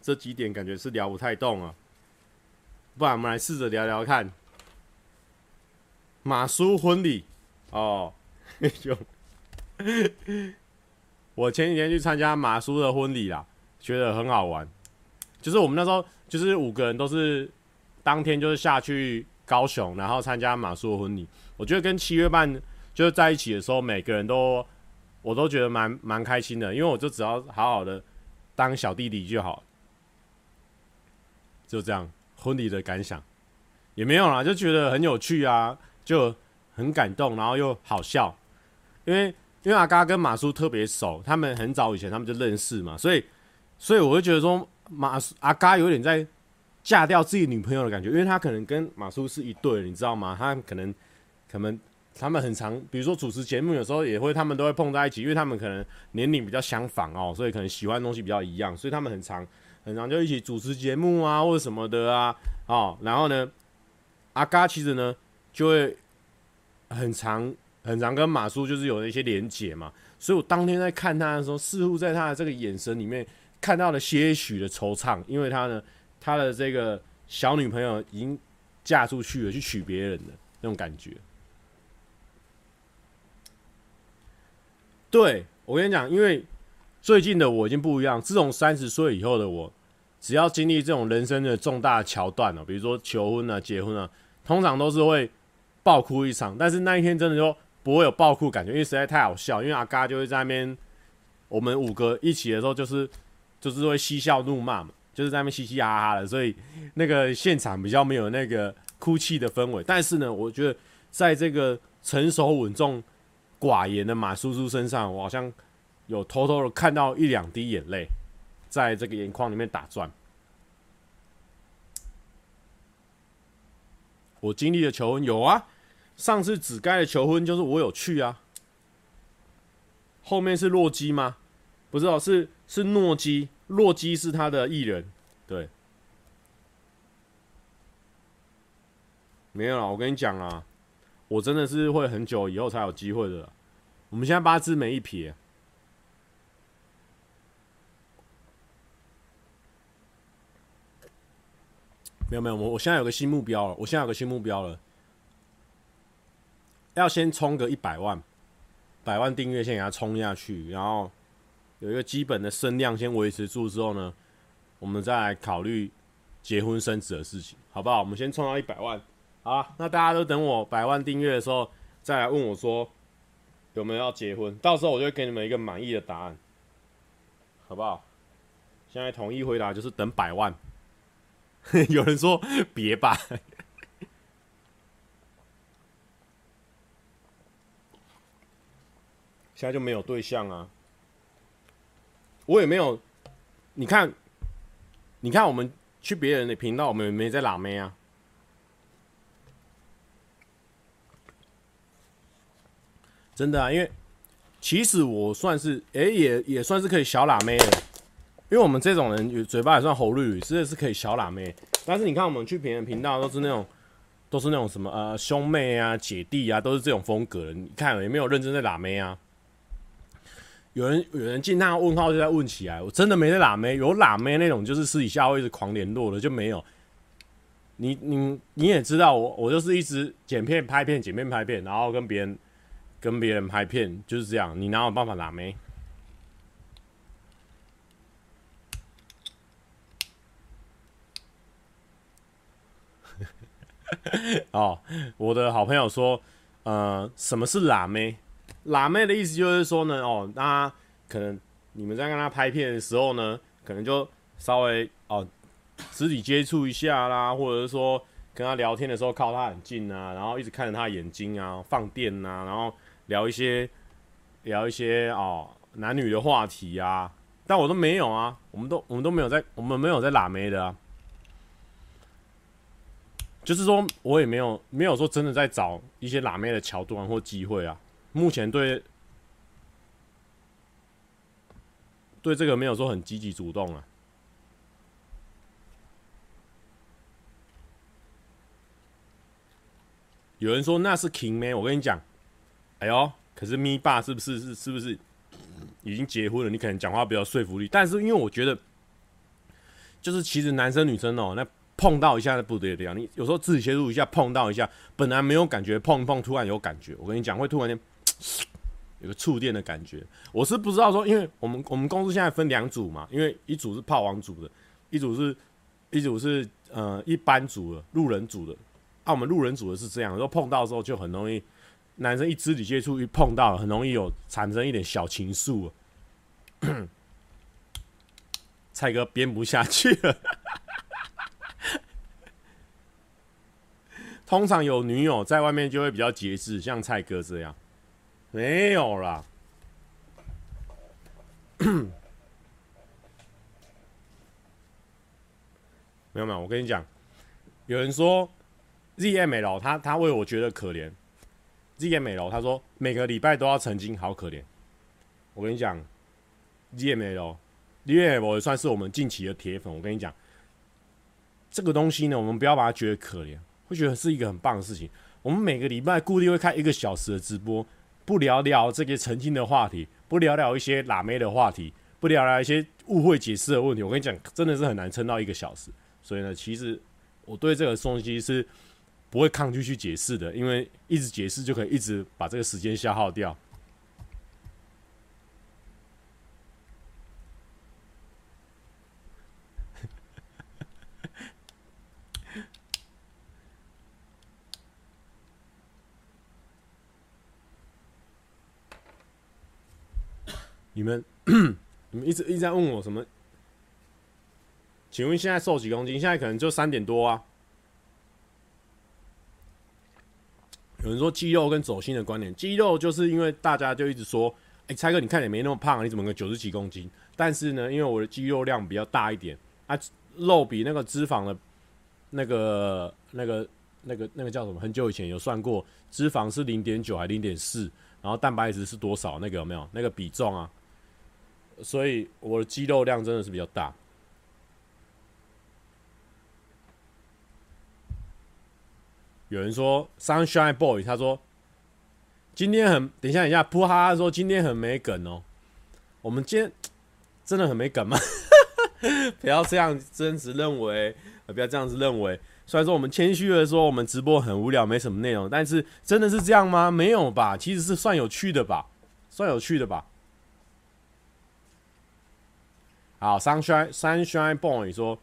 这几点感觉是聊不太动啊。不然我们来试着聊聊看。马叔婚礼哦，就 我前几天去参加马叔的婚礼啦，觉得很好玩。就是我们那时候就是五个人都是。当天就是下去高雄，然后参加马叔的婚礼。我觉得跟七月半就是在一起的时候，每个人都我都觉得蛮蛮开心的，因为我就只要好好的当小弟弟就好。就这样，婚礼的感想也没有啦，就觉得很有趣啊，就很感动，然后又好笑。因为因为阿嘎跟马叔特别熟，他们很早以前他们就认识嘛，所以所以我就觉得说马阿嘎有点在。嫁掉自己女朋友的感觉，因为他可能跟马叔是一对，你知道吗？他可能，可能他们很常，比如说主持节目，有时候也会，他们都会碰在一起，因为他们可能年龄比较相仿哦，所以可能喜欢的东西比较一样，所以他们很常，很常就一起主持节目啊，或者什么的啊，哦，然后呢，阿嘎其实呢就会很常，很常跟马叔就是有一些连结嘛，所以我当天在看他的时候，似乎在他的这个眼神里面看到了些许的惆怅，因为他呢。他的这个小女朋友已经嫁出去了，去娶别人的那种感觉。对，我跟你讲，因为最近的我已经不一样。自从三十岁以后的我，只要经历这种人生的重大桥段了，比如说求婚啊、结婚啊，通常都是会爆哭一场。但是那一天真的就不会有爆哭感觉，因为实在太好笑。因为阿嘎就会在那边，我们五个一起的时候，就是就是会嬉笑怒骂嘛。就是在那边嘻嘻哈哈的，所以那个现场比较没有那个哭泣的氛围。但是呢，我觉得在这个成熟稳重、寡言的马叔叔身上，我好像有偷偷的看到一两滴眼泪，在这个眼眶里面打转。我经历的求婚有啊，上次子盖的求婚就是我有去啊。后面是洛基吗？不知道，是是诺基。洛基是他的艺人，对，没有啦，我跟你讲啊，我真的是会很久以后才有机会的。我们现在八字没一撇，没有没有，我我现在有个新目标了，我现在有个新目标了，要先冲个一百万，百万订阅先给他冲下去，然后。有一个基本的声量先维持住之后呢，我们再来考虑结婚生子的事情，好不好？我们先冲到一百万，好，那大家都等我百万订阅的时候再来问我说有没有要结婚，到时候我就会给你们一个满意的答案，好不好？现在统一回答就是等百万。有人说别吧，现在就没有对象啊。我也没有，你看，你看，我们去别人的频道，我们也没在拉妹啊。真的啊，因为其实我算是，哎、也也算是可以小拉妹的，因为我们这种人嘴巴也算红绿绿，真的是可以小拉妹。但是你看，我们去别人频道都是那种，都是那种什么呃兄妹啊、姐弟啊，都是这种风格的。你看有没有认真在拉妹啊。有人有人进那个问号就在问起来，我真的没在喇妹，有喇妹那种就是私底下会一直狂联络的就没有。你你你也知道我我就是一直剪片拍片剪片拍片，然后跟别人跟别人拍片就是这样，你哪有办法喇妹？哦，我的好朋友说，呃，什么是喇妹？辣妹的意思就是说呢，哦，那可能你们在跟他拍片的时候呢，可能就稍微哦肢体接触一下啦，或者是说跟他聊天的时候靠他很近啊，然后一直看着他眼睛啊，放电啊，然后聊一些聊一些哦男女的话题啊，但我都没有啊，我们都我们都没有在我们没有在辣妹的啊，就是说我也没有没有说真的在找一些辣妹的桥段或机会啊。目前对对这个没有说很积极主动啊。有人说那是 King 妹，我跟你讲，哎呦，可是咪爸是不是是是不是已经结婚了？你可能讲话比较说服力，但是因为我觉得，就是其实男生女生哦、那。碰到一下不得了，你有时候自己切入一下，碰到一下，本来没有感觉，碰一碰突然有感觉。我跟你讲，会突然间有个触电的感觉。我是不知道说，因为我们我们公司现在分两组嘛，因为一组是炮王组的，一组是一组是呃一般组的路人组的。啊，我们路人组的是这样，说碰到的时候就很容易，男生一肢体接触一碰到，很容易有产生一点小情愫。蔡哥编不下去了。通常有女友在外面就会比较节制，像蔡哥这样，没有啦。没有没有，我跟你讲，有人说 ZML 他他为我觉得可怜，ZML 他说每个礼拜都要澄清，好可怜。我跟你讲，ZML，ZML 也算是我们近期的铁粉。我跟你讲，这个东西呢，我们不要把它觉得可怜。会觉得是一个很棒的事情。我们每个礼拜固定会开一个小时的直播，不聊聊这个曾经的话题，不聊聊一些辣妹的话题，不聊聊一些误会解释的问题。我跟你讲，真的是很难撑到一个小时。所以呢，其实我对这个东西是不会抗拒去解释的，因为一直解释就可以一直把这个时间消耗掉。你们，你们一直一直在问我什么？请问现在瘦几公斤？现在可能就三点多啊。有人说肌肉跟走心的观点，肌肉就是因为大家就一直说，哎、欸，蔡哥你看也没那么胖，你怎么个九十几公斤？但是呢，因为我的肌肉量比较大一点啊，肉比那个脂肪的，那个那个那个那个叫什么？很久以前有算过，脂肪是零点九还零点四，然后蛋白质是多少？那个有没有那个比重啊？所以我的肌肉量真的是比较大。有人说 Sunshine Boy，他说今天很……等一下，等一下，噗哈哈说今天很没梗哦。我们今天真的很没梗吗？不要这样真实认为，不要这样子认为。虽然说我们谦虚的说我们直播很无聊，没什么内容，但是真的是这样吗？没有吧，其实是算有趣的吧，算有趣的吧。好，Sunshine Sunshine Boy 说：“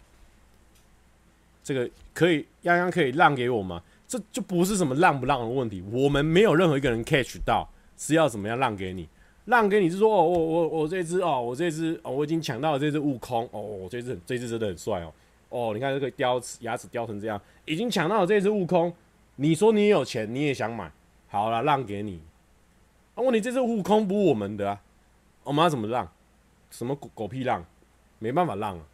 这个可以，泱泱可以让给我吗？这就不是什么让不让的问题，我们没有任何一个人 catch 到是要怎么样让给你，让给你是说哦，我我我这只哦，我这只哦，我已经抢到了这只悟空哦，我这只这只真的很帅哦，哦，你看这个雕牙齿雕成这样，已经抢到了这只悟空，你说你有钱，你也想买，好了，让给你。那，问题这只悟空不是我们的啊，我们要怎么让？什么狗狗屁让？”没办法让啊！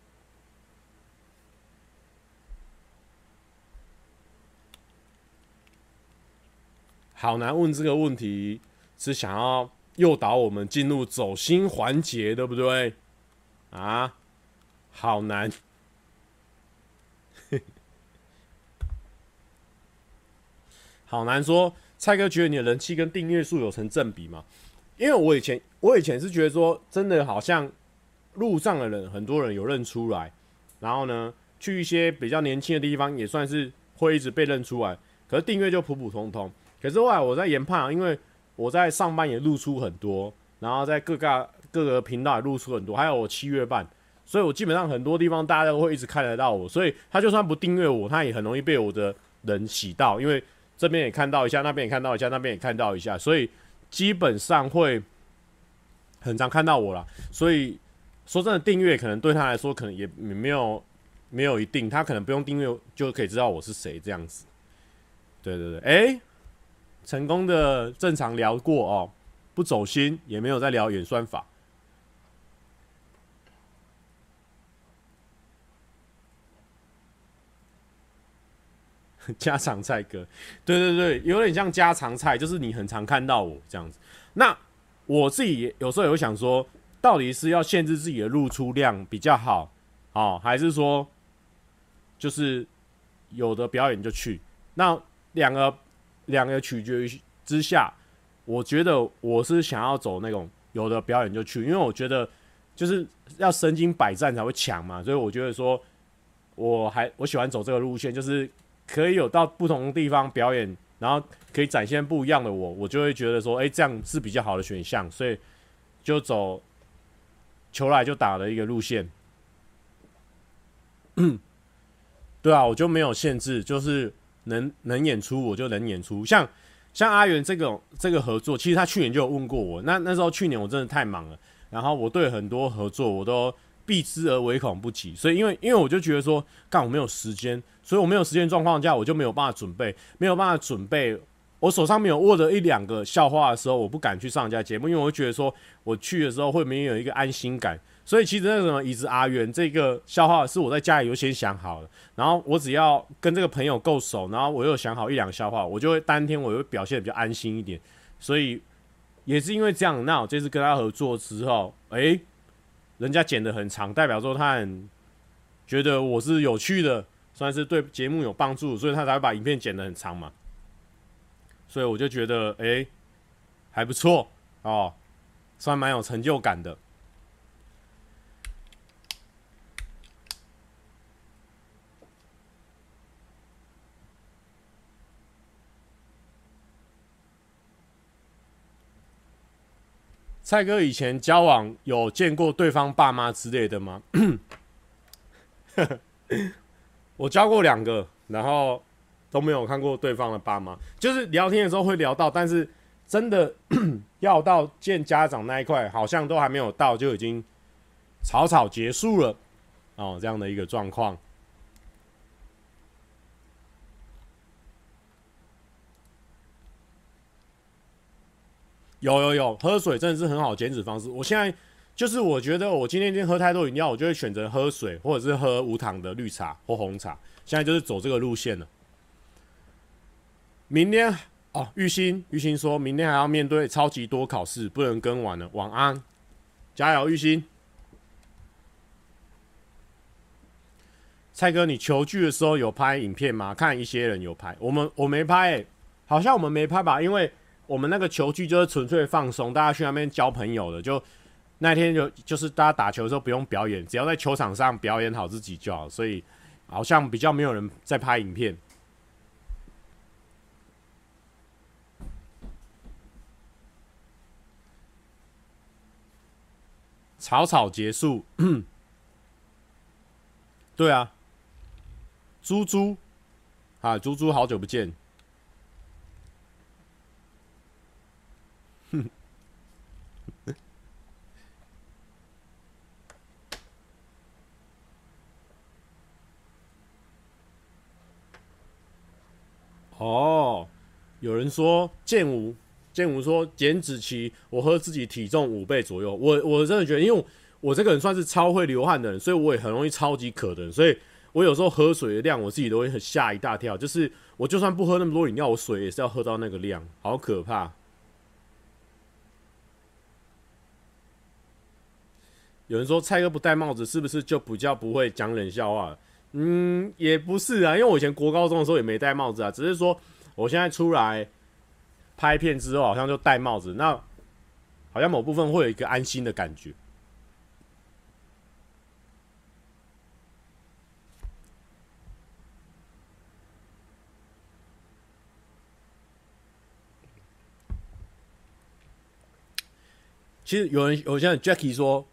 好难问这个问题，是想要诱导我们进入走心环节，对不对？啊，好难。好难说，蔡哥觉得你的人气跟订阅数有成正比吗？因为我以前，我以前是觉得说，真的好像。路上的人，很多人有认出来，然后呢，去一些比较年轻的地方，也算是会一直被认出来。可是订阅就普普通通。可是后来我在研判，因为我在上班也露出很多，然后在各个各个频道也露出很多，还有我七月半，所以我基本上很多地方大家都会一直看得到我。所以他就算不订阅我，他也很容易被我的人洗到，因为这边也看到一下，那边也看到一下，那边也看到一下，所以基本上会很常看到我啦。所以。说真的，订阅可能对他来说可能也没有没有一定，他可能不用订阅就可以知道我是谁这样子。对对对，哎、成功的正常聊过哦，不走心，也没有在聊演算法。家常菜哥，对对对，有点像家常菜，就是你很常看到我这样子。那我自己有时候也会想说，到底是要限制自己的露出量比较好，哦，还是说就是有的表演就去？那两个两个取决于之下，我觉得我是想要走那种有的表演就去，因为我觉得就是要身经百战才会强嘛，所以我觉得说我还我喜欢走这个路线，就是。可以有到不同的地方表演，然后可以展现不一样的我，我就会觉得说，哎，这样是比较好的选项，所以就走球来就打的一个路线。对啊，我就没有限制，就是能能演出我就能演出。像像阿元这个这个合作，其实他去年就有问过我，那那时候去年我真的太忙了，然后我对很多合作我都。避之而唯恐不及，所以因为因为我就觉得说，干我没有时间，所以我没有时间状况下，我就没有办法准备，没有办法准备。我手上没有握着一两个笑话的时候，我不敢去上人家节目，因为我会觉得说，我去的时候会没有一个安心感。所以其实那什么椅子阿元这个笑话是我在家里就先想好了，然后我只要跟这个朋友够熟，然后我又想好一两个笑话，我就会当天我会表现比较安心一点。所以也是因为这样，那我这次跟他合作之后，诶、人家剪得很长，代表说他很觉得我是有趣的，算是对节目有帮助，所以他才会把影片剪得很长嘛。所以我就觉得，哎、还不错哦，算蛮有成就感的。蔡哥以前交往有见过对方爸妈之类的吗？我交过两个，然后都没有看过对方的爸妈。就是聊天的时候会聊到，但是真的 要到见家长那一块，好像都还没有到，就已经草草结束了哦，这样的一个状况。有有有，喝水真的是很好减脂方式。我现在就是我觉得我今天已经喝太多饮料，我就会选择喝水，或者是喝无糖的绿茶或红茶。现在就是走这个路线了。明天哦，玉鑫玉鑫说明天还要面对超级多考试，不能跟完了。晚安，加油，玉鑫。蔡哥，你球具的时候有拍影片吗？看一些人有拍，我们我没拍、欸，好像我们没拍吧，因为。我们那个球具就是纯粹放松，大家去那边交朋友的。就那天就就是大家打球的时候不用表演，只要在球场上表演好自己就好。所以好像比较没有人在拍影片。草草结束。对啊，猪猪啊，猪猪好久不见。哦，有人说剑舞，建武说减脂期，我喝自己体重五倍左右。我我真的觉得，因为我，我这个人算是超会流汗的人，所以我也很容易超级渴的人，所以我有时候喝水的量，我自己都会很吓一大跳。就是我就算不喝那么多饮料，我水也是要喝到那个量，好可怕。有人说蔡哥不戴帽子是不是就比较不会讲冷笑话？嗯，也不是啊，因为我以前国高中的时候也没戴帽子啊，只是说我现在出来拍片之后，好像就戴帽子，那好像某部分会有一个安心的感觉。其实有人，有些人 Jackie 说。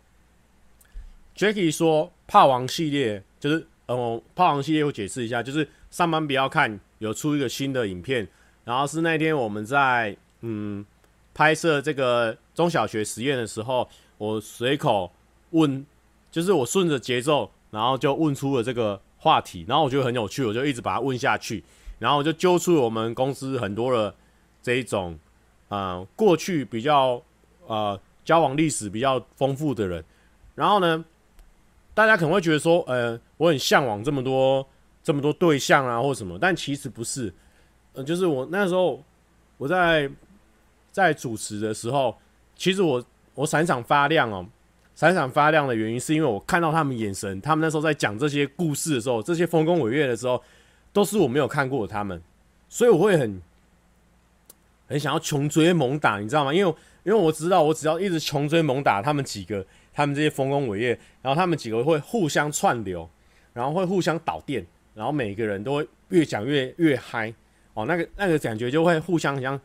Jacky 说：“炮王系列就是，呃，炮王系列我解释一下，就是上班不要看，有出一个新的影片，然后是那天我们在嗯拍摄这个中小学实验的时候，我随口问，就是我顺着节奏，然后就问出了这个话题，然后我觉得很有趣，我就一直把它问下去，然后我就揪出了我们公司很多的这一种，呃，过去比较呃交往历史比较丰富的人，然后呢。”大家可能会觉得说，呃，我很向往这么多这么多对象啊或什么，但其实不是，就是我那时候我在在主持的时候，其实我我闪闪发亮哦，闪闪发亮的原因是因为我看到他们眼神，他们那时候在讲这些故事的时候，这些丰功伟业的时候，都是我没有看过的他们，所以我会很很想要穷追猛打，你知道吗？因为因为我知道，我只要一直穷追猛打他们几个，他们这些丰功伟业，然后他们几个会互相串流，然后会互相导电，然后每个人都会越讲越越嗨哦，那个那个感觉就会互相像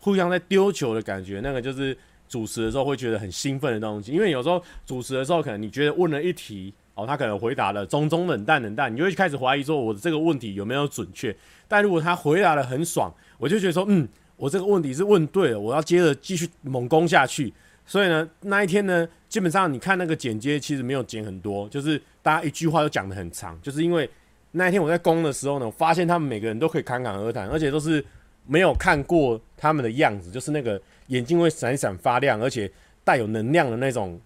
互相在丢球的感觉，那个就是主持的时候会觉得很兴奋的东西。因为有时候主持的时候，可能你觉得问了一题哦，他可能回答了中中冷淡冷淡，你就会开始怀疑说我的这个问题有没有准确。但如果他回答的很爽，我就觉得说嗯。我这个问题是问对了，我要接着继续猛攻下去。所以呢，那一天呢，基本上你看那个剪接其实没有剪很多，就是大家一句话都讲得很长，就是因为那一天我在攻的时候呢，我发现他们每个人都可以侃侃而谈，而且都是没有看过他们的样子，就是那个眼睛会闪闪发亮，而且带有能量的那种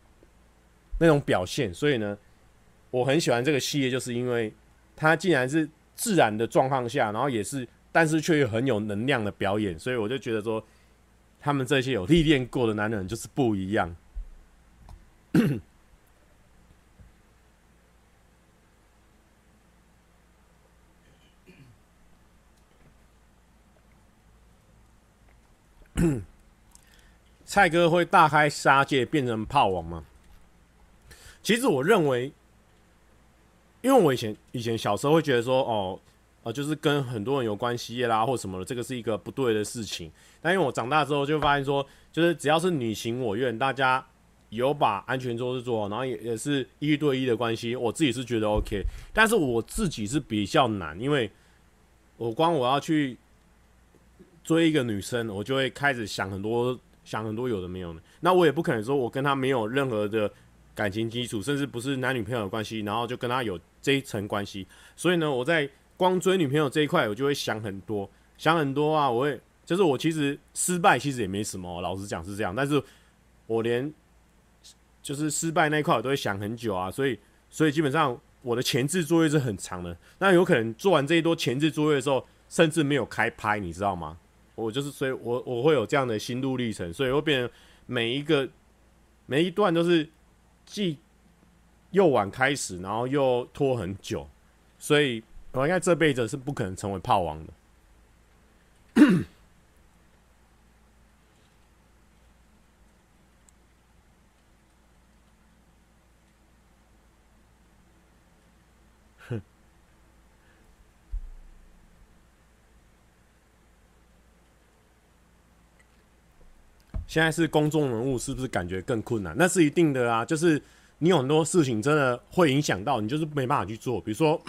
那种表现。所以呢，我很喜欢这个系列，就是因为它竟然是自然的状况下，然后也是。但是却又很有能量的表演，所以我就觉得说，他们这些有历练过的男人就是不一样。蔡哥会大开杀戒变成炮王吗？其实我认为，因为我以前以前小时候会觉得说，哦。就是跟很多人有关系啦，或什么的，这个是一个不对的事情。但因为我长大之后就发现说，就是只要是你情我愿，大家有把安全措施做好，然后也也是一对一的关系，我自己是觉得 OK。但是我自己是比较难，因为我光我要去追一个女生，我就会开始想很多，想很多有的没有的。那我也不可能说我跟她没有任何的感情基础，甚至不是男女朋友的关系，然后就跟她有这一层关系。所以呢，我在。光追女朋友这一块，我就会想很多，想很多啊！我会，就是我其实失败其实也没什么，老实讲是这样。但是我连就是失败那一块，我都会想很久啊。所以，所以基本上我的前置作业是很长的。那有可能做完这一多前置作业的时候，甚至没有开拍，你知道吗？我就是，所以我我会有这样的心路历程，所以会变成每一个每一段都是既又晚开始，然后又拖很久，所以。我应该这辈子是不可能成为炮王的。现在是公众人物，是不是感觉更困难？那是一定的啊，就是你有很多事情真的会影响到你，就是没办法去做，比如说。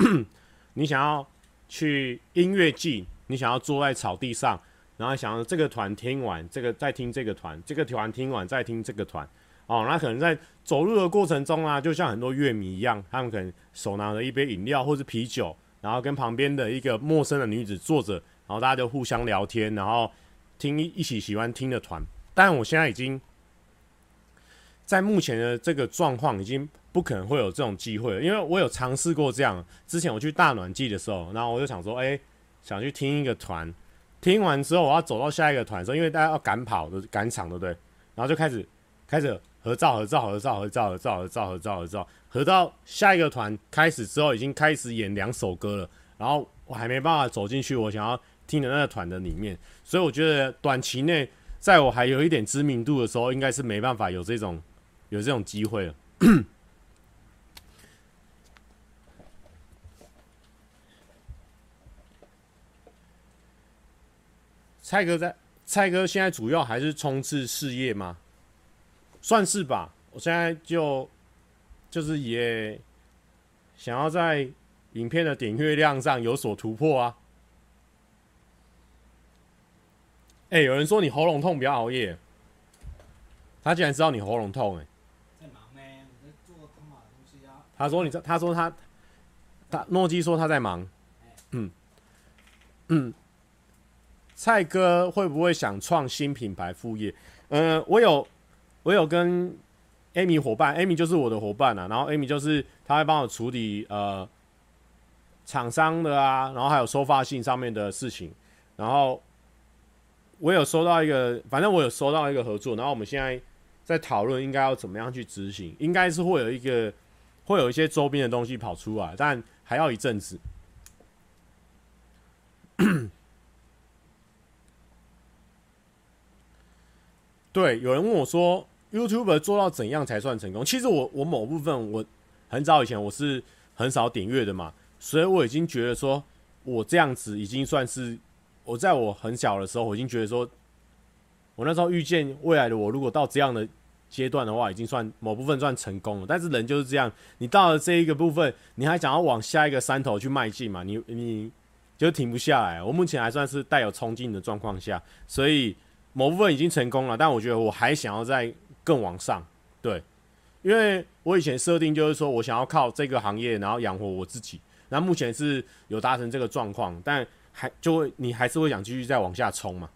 你想要去音乐季，你想要坐在草地上，然后想要这个团听完，这个再听这个团，这个团听完再听这个团，哦，那可能在走路的过程中啊，就像很多乐迷一样，他们可能手拿着一杯饮料或是啤酒，然后跟旁边的一个陌生的女子坐着，然后大家就互相聊天，然后听一起喜欢听的团。但我现在已经在目前的这个状况已经。不可能会有这种机会了，因为我有尝试过这样。之前我去大暖季的时候，然后我就想说，哎、想去听一个团，听完之后我要走到下一个团的时候，因为大家要赶跑的赶场，对不对？然后就开始开始合照、合照、合照、合照、合照、合照、合照、合照，合到下一个团开始之后，已经开始演两首歌了。然后我还没办法走进去我想要听的那个团的里面，所以我觉得短期内，在我还有一点知名度的时候，应该是没办法有这种有这种机会了。蔡哥在，蔡哥现在主要还是冲刺事业吗？算是吧。我现在就就是也想要在影片的点阅量上有所突破啊。哎、欸，有人说你喉咙痛，不要熬夜。他竟然知道你喉咙痛、欸，哎。在忙呢，我在做干嘛东西啊？他说你在，他说他，他诺基说他在忙。嗯嗯。蔡哥会不会想创新品牌副业？呃，我有，我有跟 Amy 伙伴，Amy 就是我的伙伴啊。然后 Amy 就是他会帮我处理呃厂商的啊，然后还有收发信上面的事情，然后我有收到一个，反正我有收到一个合作，然后我们现在在讨论应该要怎么样去执行，应该是会有一个会有一些周边的东西跑出来，但还要一阵子。对，有人问我说，YouTuber 做到怎样才算成功？其实我我某部分我很早以前我是很少点阅的嘛。所以我已经觉得说，我这样子已经算是我在我很小的时候，我已经觉得说，我那时候遇见未来的我，如果到这样的阶段的话，已经算某部分算成功了。但是人就是这样，你到了这一个部分，你还想要往下一个山头去迈进嘛？你你就停不下来。我目前还算是带有冲劲的状况下，所以某部分已经成功了，但我觉得我还想要再更往上。对，因为我以前设定就是说我想要靠这个行业，然后养活我自己。那目前是有达成这个状况，但还就会你还是会想继续再往下冲嘛？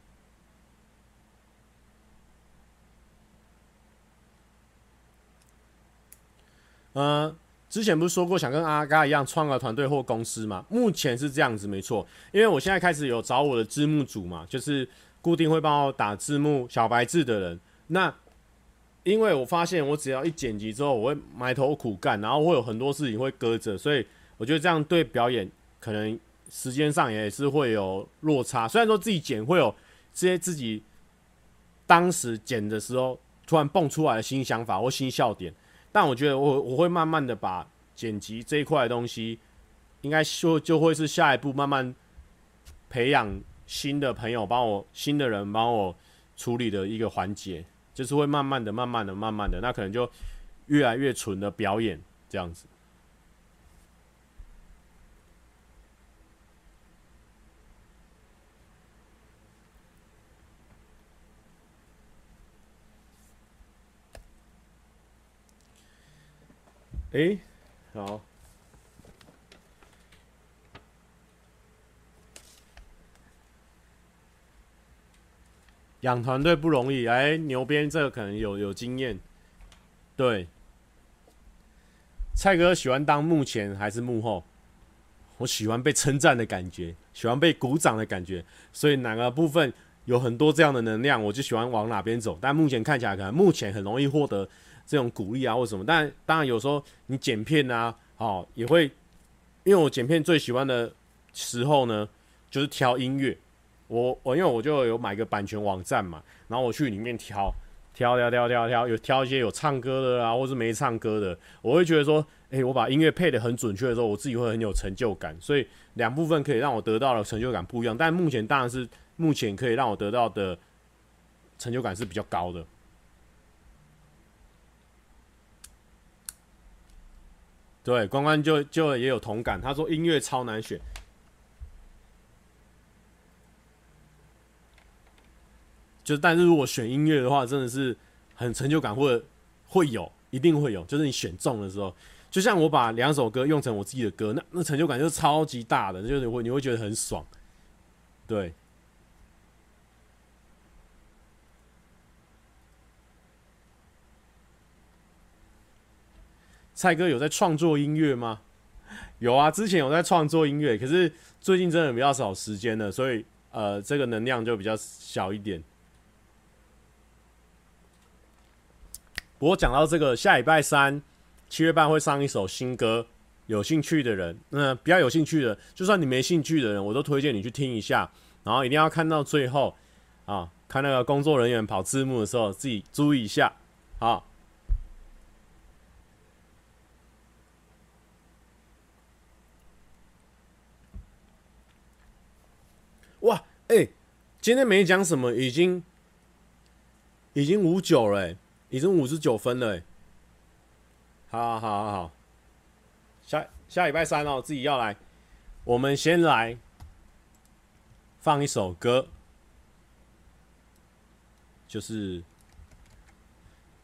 嗯、之前不是说过想跟阿嘎一样创个团队或公司嘛？目前是这样子没错，因为我现在开始有找我的字幕组嘛，就是固定会帮我打字幕小白字的人。那因为我发现我只要一剪辑之后，我会埋头苦干，然后会有很多事情会搁着，所以。我觉得这样对表演可能时间上也是会有落差。虽然说自己剪会有这些自己当时剪的时候突然蹦出来的新想法或新笑点，但我觉得我我会慢慢的把剪辑这一块的东西，应该说就会是下一步慢慢培养新的朋友帮我新的人帮我处理的一个环节，就是会慢慢的、慢慢的、慢慢的，那可能就越来越纯的表演这样子。哎、欸，好。养团队不容易，哎、欸，牛鞭这个可能有有经验。对，蔡哥喜欢当幕前还是幕后？我喜欢被称赞的感觉，喜欢被鼓掌的感觉，所以哪个部分有很多这样的能量，我就喜欢往哪边走。但目前看起来，可能目前很容易获得。这种鼓励啊，或什么，但当然有时候你剪片啊，哦，也会，因为我剪片最喜欢的时候呢，就是挑音乐。我我因为我就有买个版权网站嘛，然后我去里面挑，挑挑挑挑挑，有挑一些有唱歌的啊，或是没唱歌的，我会觉得说，诶，我把音乐配的很准确的时候，我自己会很有成就感。所以两部分可以让我得到的成就感不一样，但目前当然是目前可以让我得到的成就感是比较高的。对，关关就就也有同感。他说音乐超难选，就但是如果选音乐的话，真的是很成就感，或者会有，一定会有。就是你选中的时候，就像我把两首歌用成我自己的歌，那那成就感就是超级大的，就是你会你会觉得很爽。对。蔡哥有在创作音乐吗？有啊，之前有在创作音乐，可是最近真的比较少时间了，所以呃，这个能量就比较小一点。不过讲到这个，下礼拜三七月半会上一首新歌，有兴趣的人，那、比较有兴趣的，就算你没兴趣的人，我都推荐你去听一下，然后一定要看到最后啊，看那个工作人员跑字幕的时候，自己注意一下，好。哇，哎、今天没讲什么，已经已经五九了，哎，已经五十九分了，哎，好好好好，下下礼拜三哦，自己要来，我们先来放一首歌，就是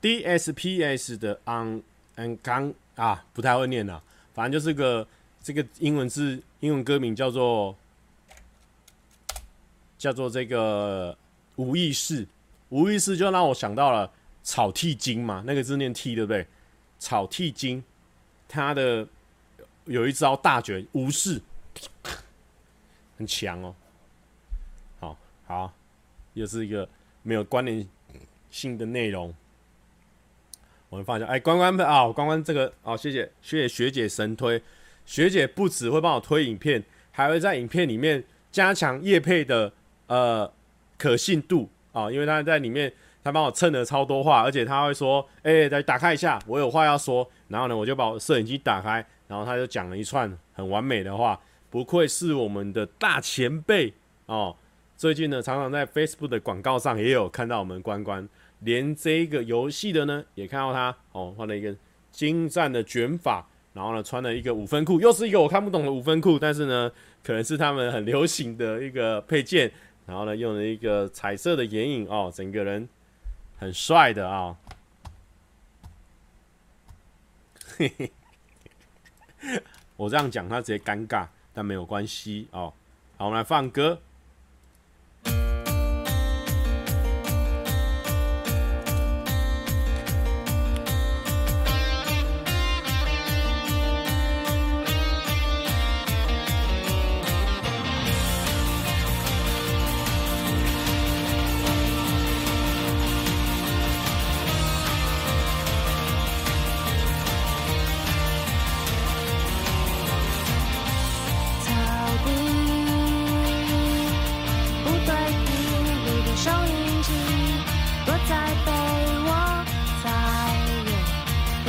DSPS 的 On and Gone 啊，不太会念了，反正就是个这个英文字，英文歌名叫做。叫做这个无意识，无意识就让我想到了草剃精嘛，那个字念剃对不对？草剃精，他的有一招大绝无视，很强哦。好，好，又是一个没有关联性的内容。我们放下，哎，关关啊，关关这个哦，谢谢，谢谢学姐神推，学姐不只会帮我推影片，还会在影片里面加强叶配的呃可信度啊，因为他在里面他帮我蹭了超多话，而且他会说，哎，来打开一下，我有话要说，然后呢，我就把我摄影机打开，然后他就讲了一串很完美的话，不愧是我们的大前辈哦，最近呢，常常在 Facebook 的广告上也有看到我们关关。连这个游戏的呢，也看到他哦，换了一个精湛的卷发，然后呢，穿了一个五分裤，又是一个我看不懂的五分裤，但是呢，可能是他们很流行的一个配件，然后呢，用了一个彩色的眼影哦，整个人很帅的啊、嘿嘿，我这样讲他直接尴尬，但没有关系哦，好，我们来放歌。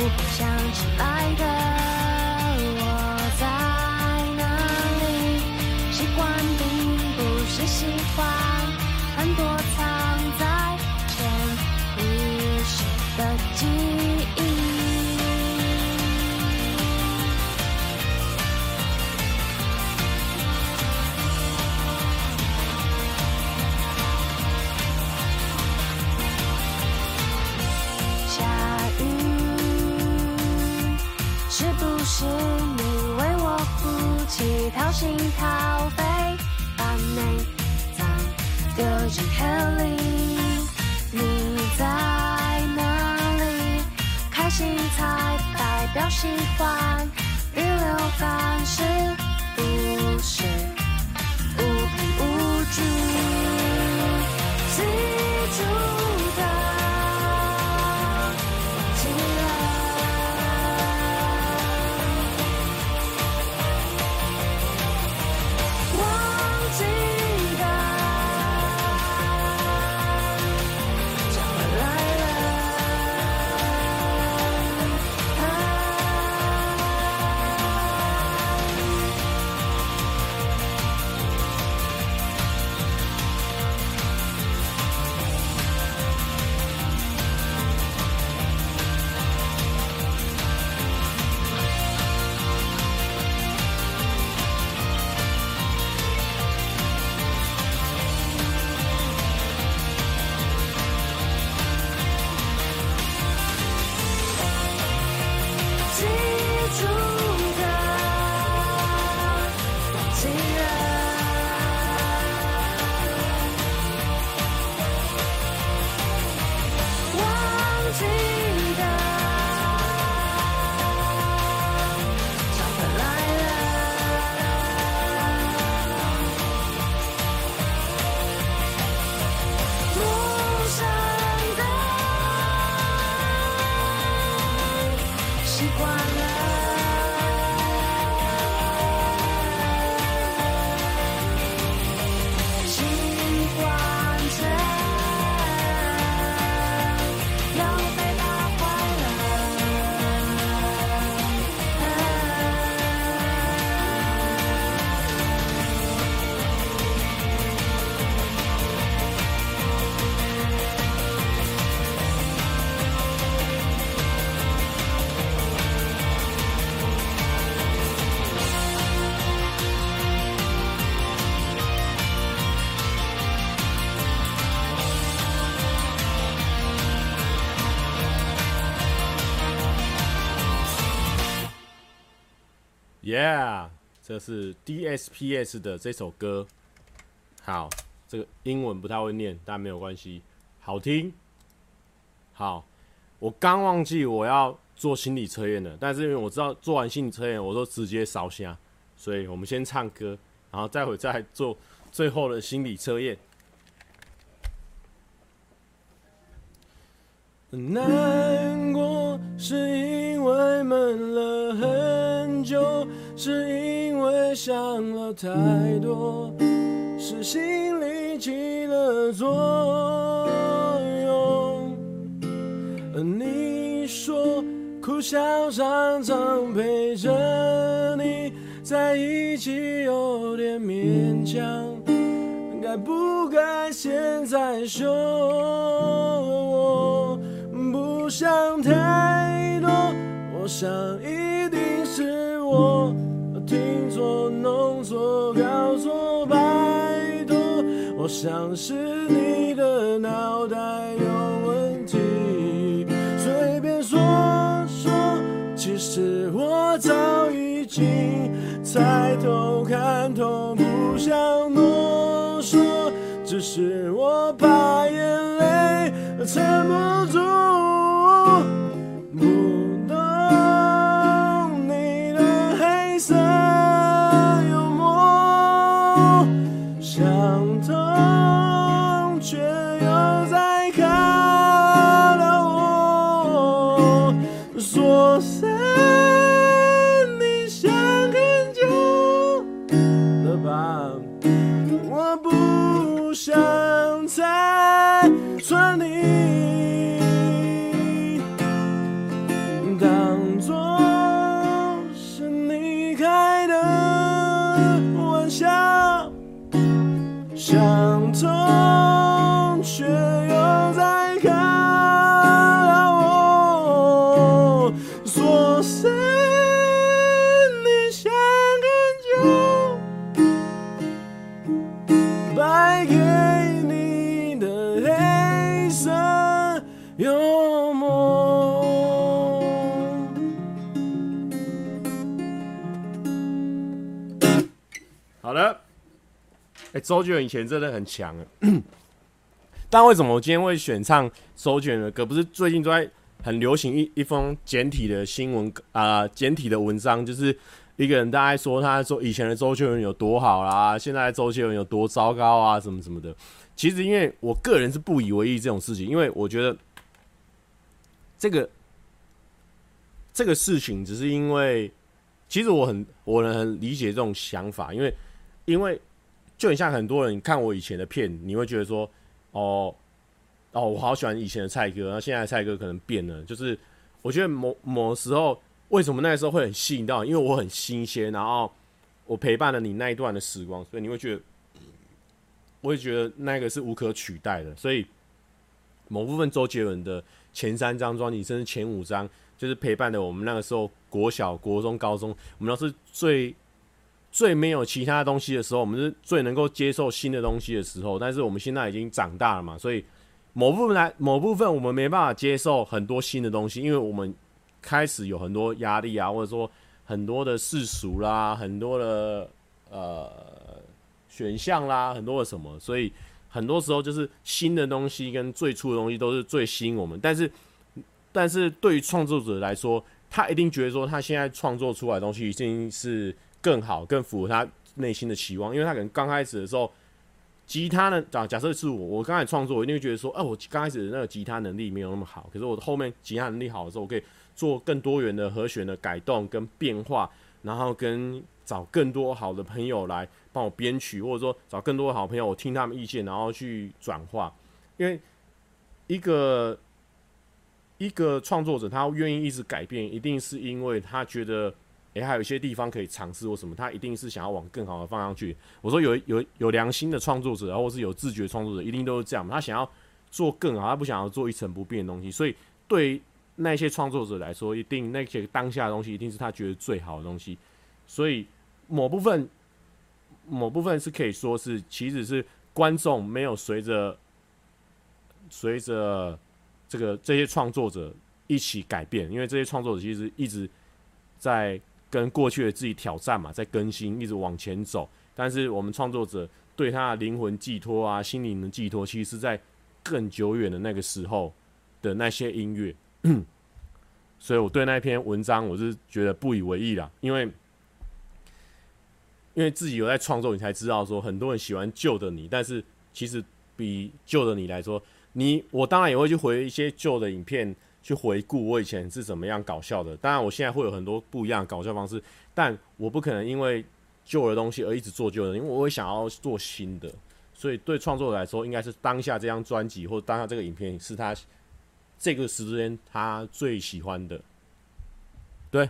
不想起来的啊这是 DSPS 的这首歌。好，这个英文不太会念，但没有关系，好听。好，我刚忘记我要做心理测验了，但是因为我知道做完心理测验，我都直接烧香，所以我们先唱歌，然后待会再做最后的心理测验。难过是因为闷了很久，是因为想了太多，是心里起了作用。你说哭笑常常陪着你在一起有点勉强，该不该现在说？我不想太多，我想一定是我我、弄错、搞错，拜托，我想是你的脑袋有问题，随便说说，其实我早已经猜透、看透，不想多说，只是我怕眼泪沉默。concerning 周杰伦以前真的很强，但为什么我今天会选唱周杰伦的歌？不是最近都在很流行一一封简体的新闻啊、简体的文章，就是一个人大概说他说以前的周杰伦有多好啦，现在周杰伦有多糟糕啊，什么什么的。其实因为我个人是不以为意这种事情，因为我觉得这个这个事情只是因为，其实我很我很理解这种想法，因为因为。就很像很多人看我以前的片，你会觉得说，哦，哦，我好喜欢以前的蔡哥，然后现在蔡哥可能变了。就是我觉得某某时候，为什么那个时候会很吸引到？因为我很新鲜，然后我陪伴了你那一段的时光，所以你会觉得，我会觉得那个是无可取代的。所以某部分周杰伦的前三张专辑，甚至前五张，就是陪伴了我们那个时候国小、国中、高中，我们都是最。最没有其他东西的时候，我们是最能够接受新的东西的时候。但是我们现在已经长大了嘛，所以某部分来某部分我们没办法接受很多新的东西，因为我们开始有很多压力啊，或者说很多的世俗啦，很多的呃选项啦，很多的什么，所以很多时候就是新的东西跟最初的东西都是最吸引我们。但是，但是对于创作者来说，他一定觉得说他现在创作出来的东西已经是。更好，更符合他内心的期望，因为他可能刚开始的时候，吉他呢，假假设是我，我刚开始创作，我一定会觉得说，哦、我刚开始的那个吉他能力没有那么好，可是我后面吉他能力好的时候，我可以做更多元的和弦的改动跟变化，然后跟找更多好的朋友来帮我编曲，或者说找更多好朋友，我听他们意见，然后去转化，因为一个一个创作者他愿意一直改变，一定是因为他觉得。诶、还有一些地方可以尝试或什么，他一定是想要往更好的方向去。我说有有有良心的创作者，或是有自觉创作者，一定都是这样。他想要做更好，他不想要做一成不变的东西。所以对那些创作者来说，一定那些当下的东西，一定是他觉得最好的东西。所以某部分某部分是可以说是，其实是观众没有随着随着这个这些创作者一起改变，因为这些创作者其实一直在。跟过去的自己挑战嘛，在更新，一直往前走。但是我们创作者对他的灵魂寄托啊，心灵的寄托，其实是在更久远的那个时候的那些音乐。所以我对那篇文章，我是觉得不以为意啦，因为因为自己有在创作，你才知道说很多人喜欢旧的你，但是其实比旧的你来说，你我当然也会去回一些旧的影片，去回顾我以前是怎么样搞笑的。当然，我现在会有很多不一样的搞笑方式，但我不可能因为旧的东西而一直做旧的，因为我会想要做新的。所以对创作者来说，应该是当下这张专辑或当下这个影片是他这个时间他最喜欢的，对。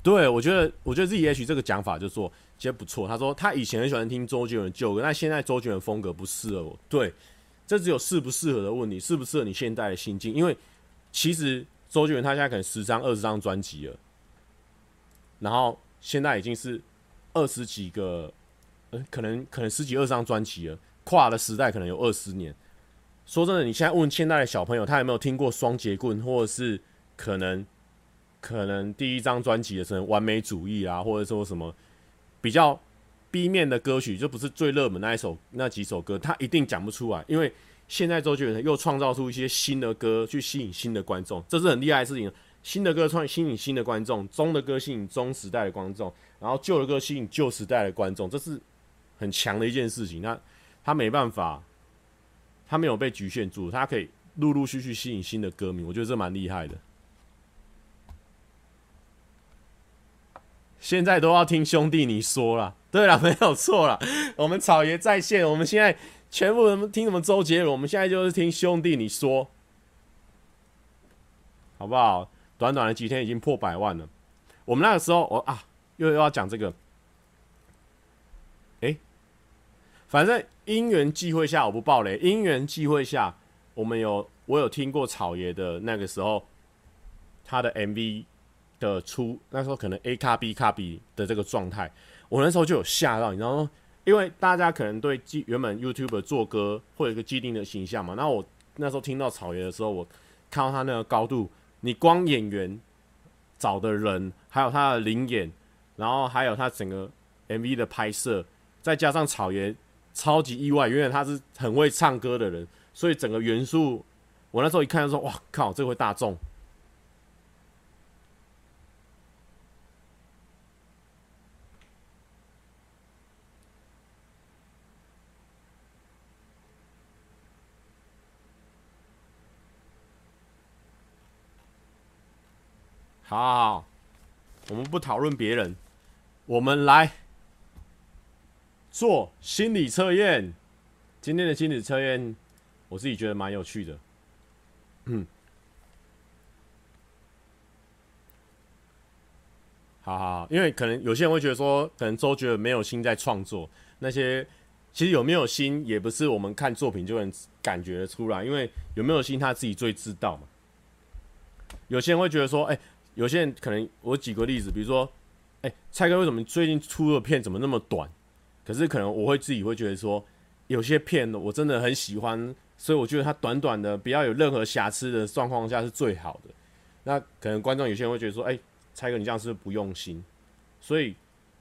对，我觉得，我觉得 ZH 这个讲法就说其实不错。他说他以前很喜欢听周杰伦旧歌，但现在周杰伦风格不适合我。对，这只有适不适合的问题，适不适合你现在的心境。因为其实周杰伦他现在可能十张、二十张专辑了，然后现在已经是二十几个，呃，可能可能十几二十张专辑了，跨的时代可能有二十年。说真的，你现在问现在的小朋友，他有没有听过双截棍，或者是可能？可能第一张专辑的时候完美主义啊，或者说什么比较 B 面的歌曲，就不是最热门那一首那几首歌，他一定讲不出来。因为现在周杰伦又创造出一些新的歌去吸引新的观众，这是很厉害的事情。新的歌创吸引新的观众，中的歌吸引中时代的观众，然后旧的歌吸引旧时代的观众，这是很强的一件事情。那他没办法，他没有被局限住，他可以陆陆续续吸引新的歌迷，我觉得这蛮厉害的。现在都要听兄弟你说了，对了，没有错了。我们草爷在线，我们现在全部人听什么周杰伦，我们现在就是听兄弟你说，好不好？短短的几天已经破百万了。我们那个时候，我啊，又又要讲这个，哎，反正因缘际会下，我不爆雷。因缘际会下，我们有我有听过草爷的那个时候，他的 MV。的出那时候可能 A 卡 B 卡 B 的这个状态，我那时候就有吓到，你知道吗？因为大家可能对既原本 YouTube 做歌会有一个既定的形象嘛。那我那时候听到草原的时候，我看到他那个高度，你光演员找的人，还有他的灵演，然后还有他整个 MV 的拍摄，再加上草原超级意外，因为他是很会唱歌的人，所以整个元素，我那时候一看就说，哇靠，这个会大众。好，好，我们不讨论别人，我们来做心理测验。今天的心理测验，我自己觉得蛮有趣的。嗯，好好好，因为可能有些人会觉得说，可能周杰伦没有心在创作。那些其实有没有心，也不是我们看作品就能感觉得出来，因为有没有心他自己最知道嘛。有些人会觉得说，哎、有些人可能，我举个例子，比如说，哎、蔡哥为什么最近出的片怎么那么短？可是可能我会自己会觉得说，有些片我真的很喜欢，所以我觉得它短短的，不要有任何瑕疵的状况下是最好的。那可能观众有些人会觉得说，哎、蔡哥你这样是不用心？所以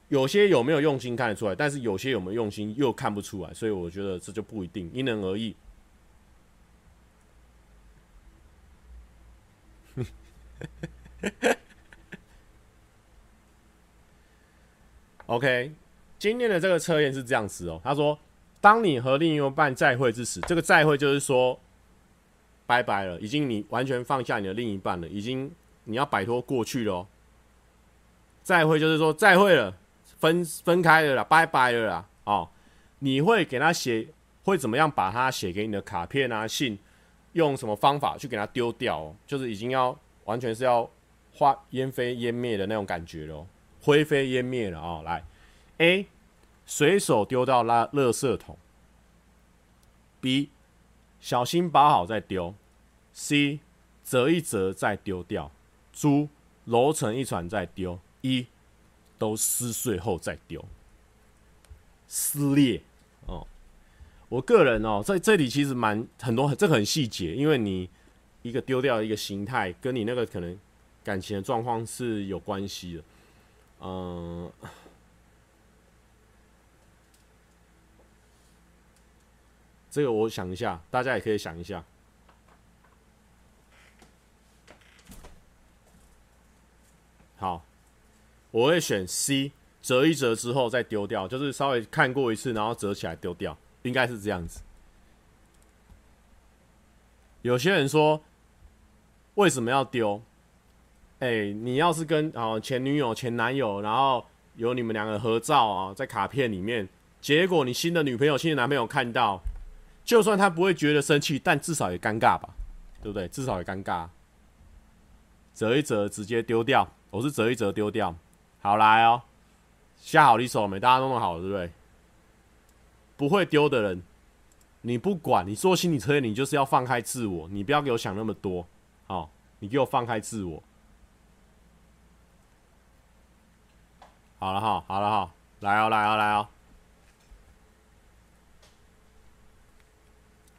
有些有没有用心看得出来，但是有些有没有用心又看不出来，所以我觉得这就不一定，因人而异。OK，今天的这个测验是这样子哦。他说，当你和另一半再会之时，这个再会就是说拜拜了，已经你完全放下你的另一半了，已经你要摆脱过去了。再会就是说再会了，分分开了啦，拜拜了啦。哦，你会给他写，会怎么样把他写给你的卡片啊、信，用什么方法去给他丢掉？就是已经要完全是要。化烟飞烟灭的那种感觉喽，灰飞烟灭了啊、哦！来，A，随手丢到垃垃圾桶；B，小心包好再丢；C，折一折再丢掉；猪揉成一团再丢；E，都撕碎后再丢。撕裂哦！我个人哦，在这里其实蛮很多，这很细节，因为你一个丢掉一个形态，跟你那个可能。感情的状况是有关系的，嗯，这个我想一下，大家也可以想一下。好我会选 C，折一折之后再丢掉，就是稍微看过一次，然后折起来丢掉，应该是这样子。有些人说，为什么要丢？哎、你要是跟哦前女友、前男友，然后有你们两个合照啊，在卡片里面，结果你新的女朋友、新的男朋友看到，就算他不会觉得生气，但至少也尴尬吧，对不对？至少也尴尬。折一折，直接丢掉。我是折一折丢掉。好来哦，下好离手没？大家弄弄好，对不对？不会丢的人，你不管，你做心理测验，你就是要放开自我，你不要给我想那么多。好、哦，你给我放开自我。好了哈，好了哈，来哦，来哦，来哦，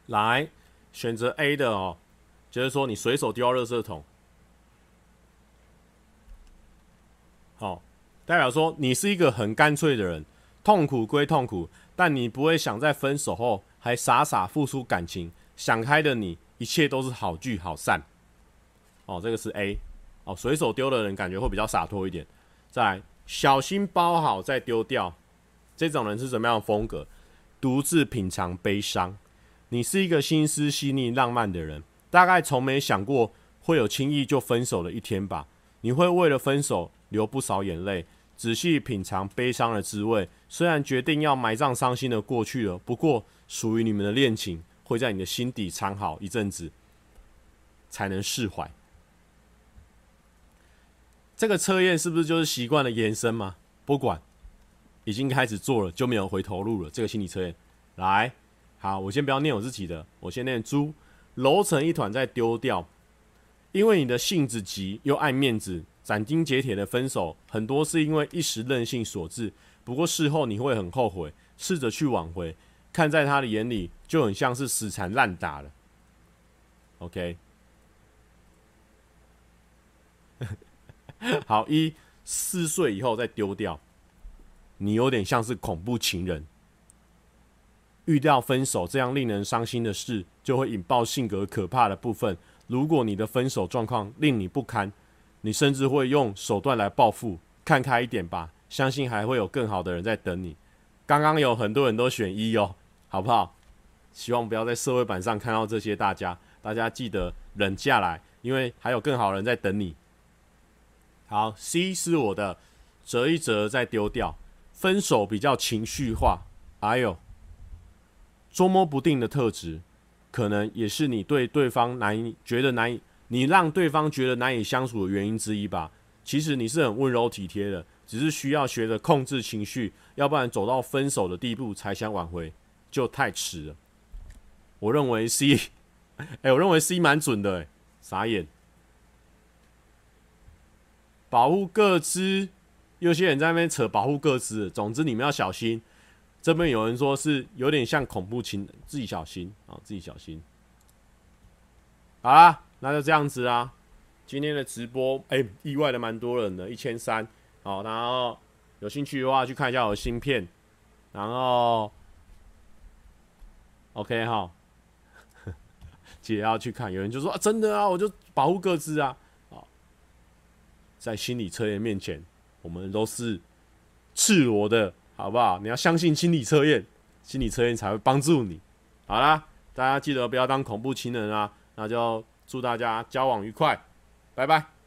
来选择 A 的哦，就是说你随手丢到垃圾桶。好，代表说你是一个很干脆的人，痛苦归痛苦，但你不会想在分手后还傻傻付出感情，想开的你，一切都是好聚好散。哦，这个是 A，哦，随手丢的人感觉会比较洒脱一点。再来。小心包好再丢掉，这种人是什么样的风格？独自品尝悲伤。你是一个心思细腻、浪漫的人，大概从没想过会有轻易就分手的一天吧？你会为了分手流不少眼泪，仔细品尝悲伤的滋味。虽然决定要埋葬伤心的过去了，不过属于你们的恋情会在你的心底藏好一阵子，才能释怀。这个测验是不是就是习惯的延伸吗？不管，已经开始做了，就没有回头路了。这个心理测验，来，好，我先不要念我自己的，我先念猪，揉成一团再丢掉。因为你的性子急又爱面子，斩钉截铁的分手，很多是因为一时任性所致。不过事后你会很后悔，试着去挽回，看在他的眼里就很像是死缠烂打了。OK。好，一四岁以后再丢掉，你有点像是恐怖情人。遇到分手这样令人伤心的事，就会引爆性格可怕的部分。如果你的分手状况令你不堪，你甚至会用手段来报复。看开一点吧，相信还会有更好的人在等你。刚刚有很多人都选一哦，好不好？希望不要在社会版上看到这些。大家，大家记得忍下来，因为还有更好的人在等你。好，C 是我的，折一折再丢掉。分手比较情绪化，哎呦，捉摸不定的特质，可能也是你对对方难以觉得难以，你让对方觉得难以相处的原因之一吧。其实你是很温柔体贴的，只是需要学着控制情绪，要不然走到分手的地步才想挽回，就太迟了。我认为 C，哎、我认为 C 蛮准的、哎，傻眼。保护各资，有些人在那边扯保护各资。总之，你们要小心。这边有人说是有点像恐怖情，自己小心啊，自己小心。好啦，那就这样子啊。今天的直播，哎、意外的蛮多人的，一千三。好，然后有兴趣的话去看一下我的新片。然后，OK 哈，姐要去看。有人就说啊，真的啊，我就保护各自啊。在心理测验面前，我们都是赤裸的，好不好？你要相信心理测验，心理测验才会帮助你。好啦，大家记得不要当恐怖情人啊！那就祝大家交往愉快，拜拜。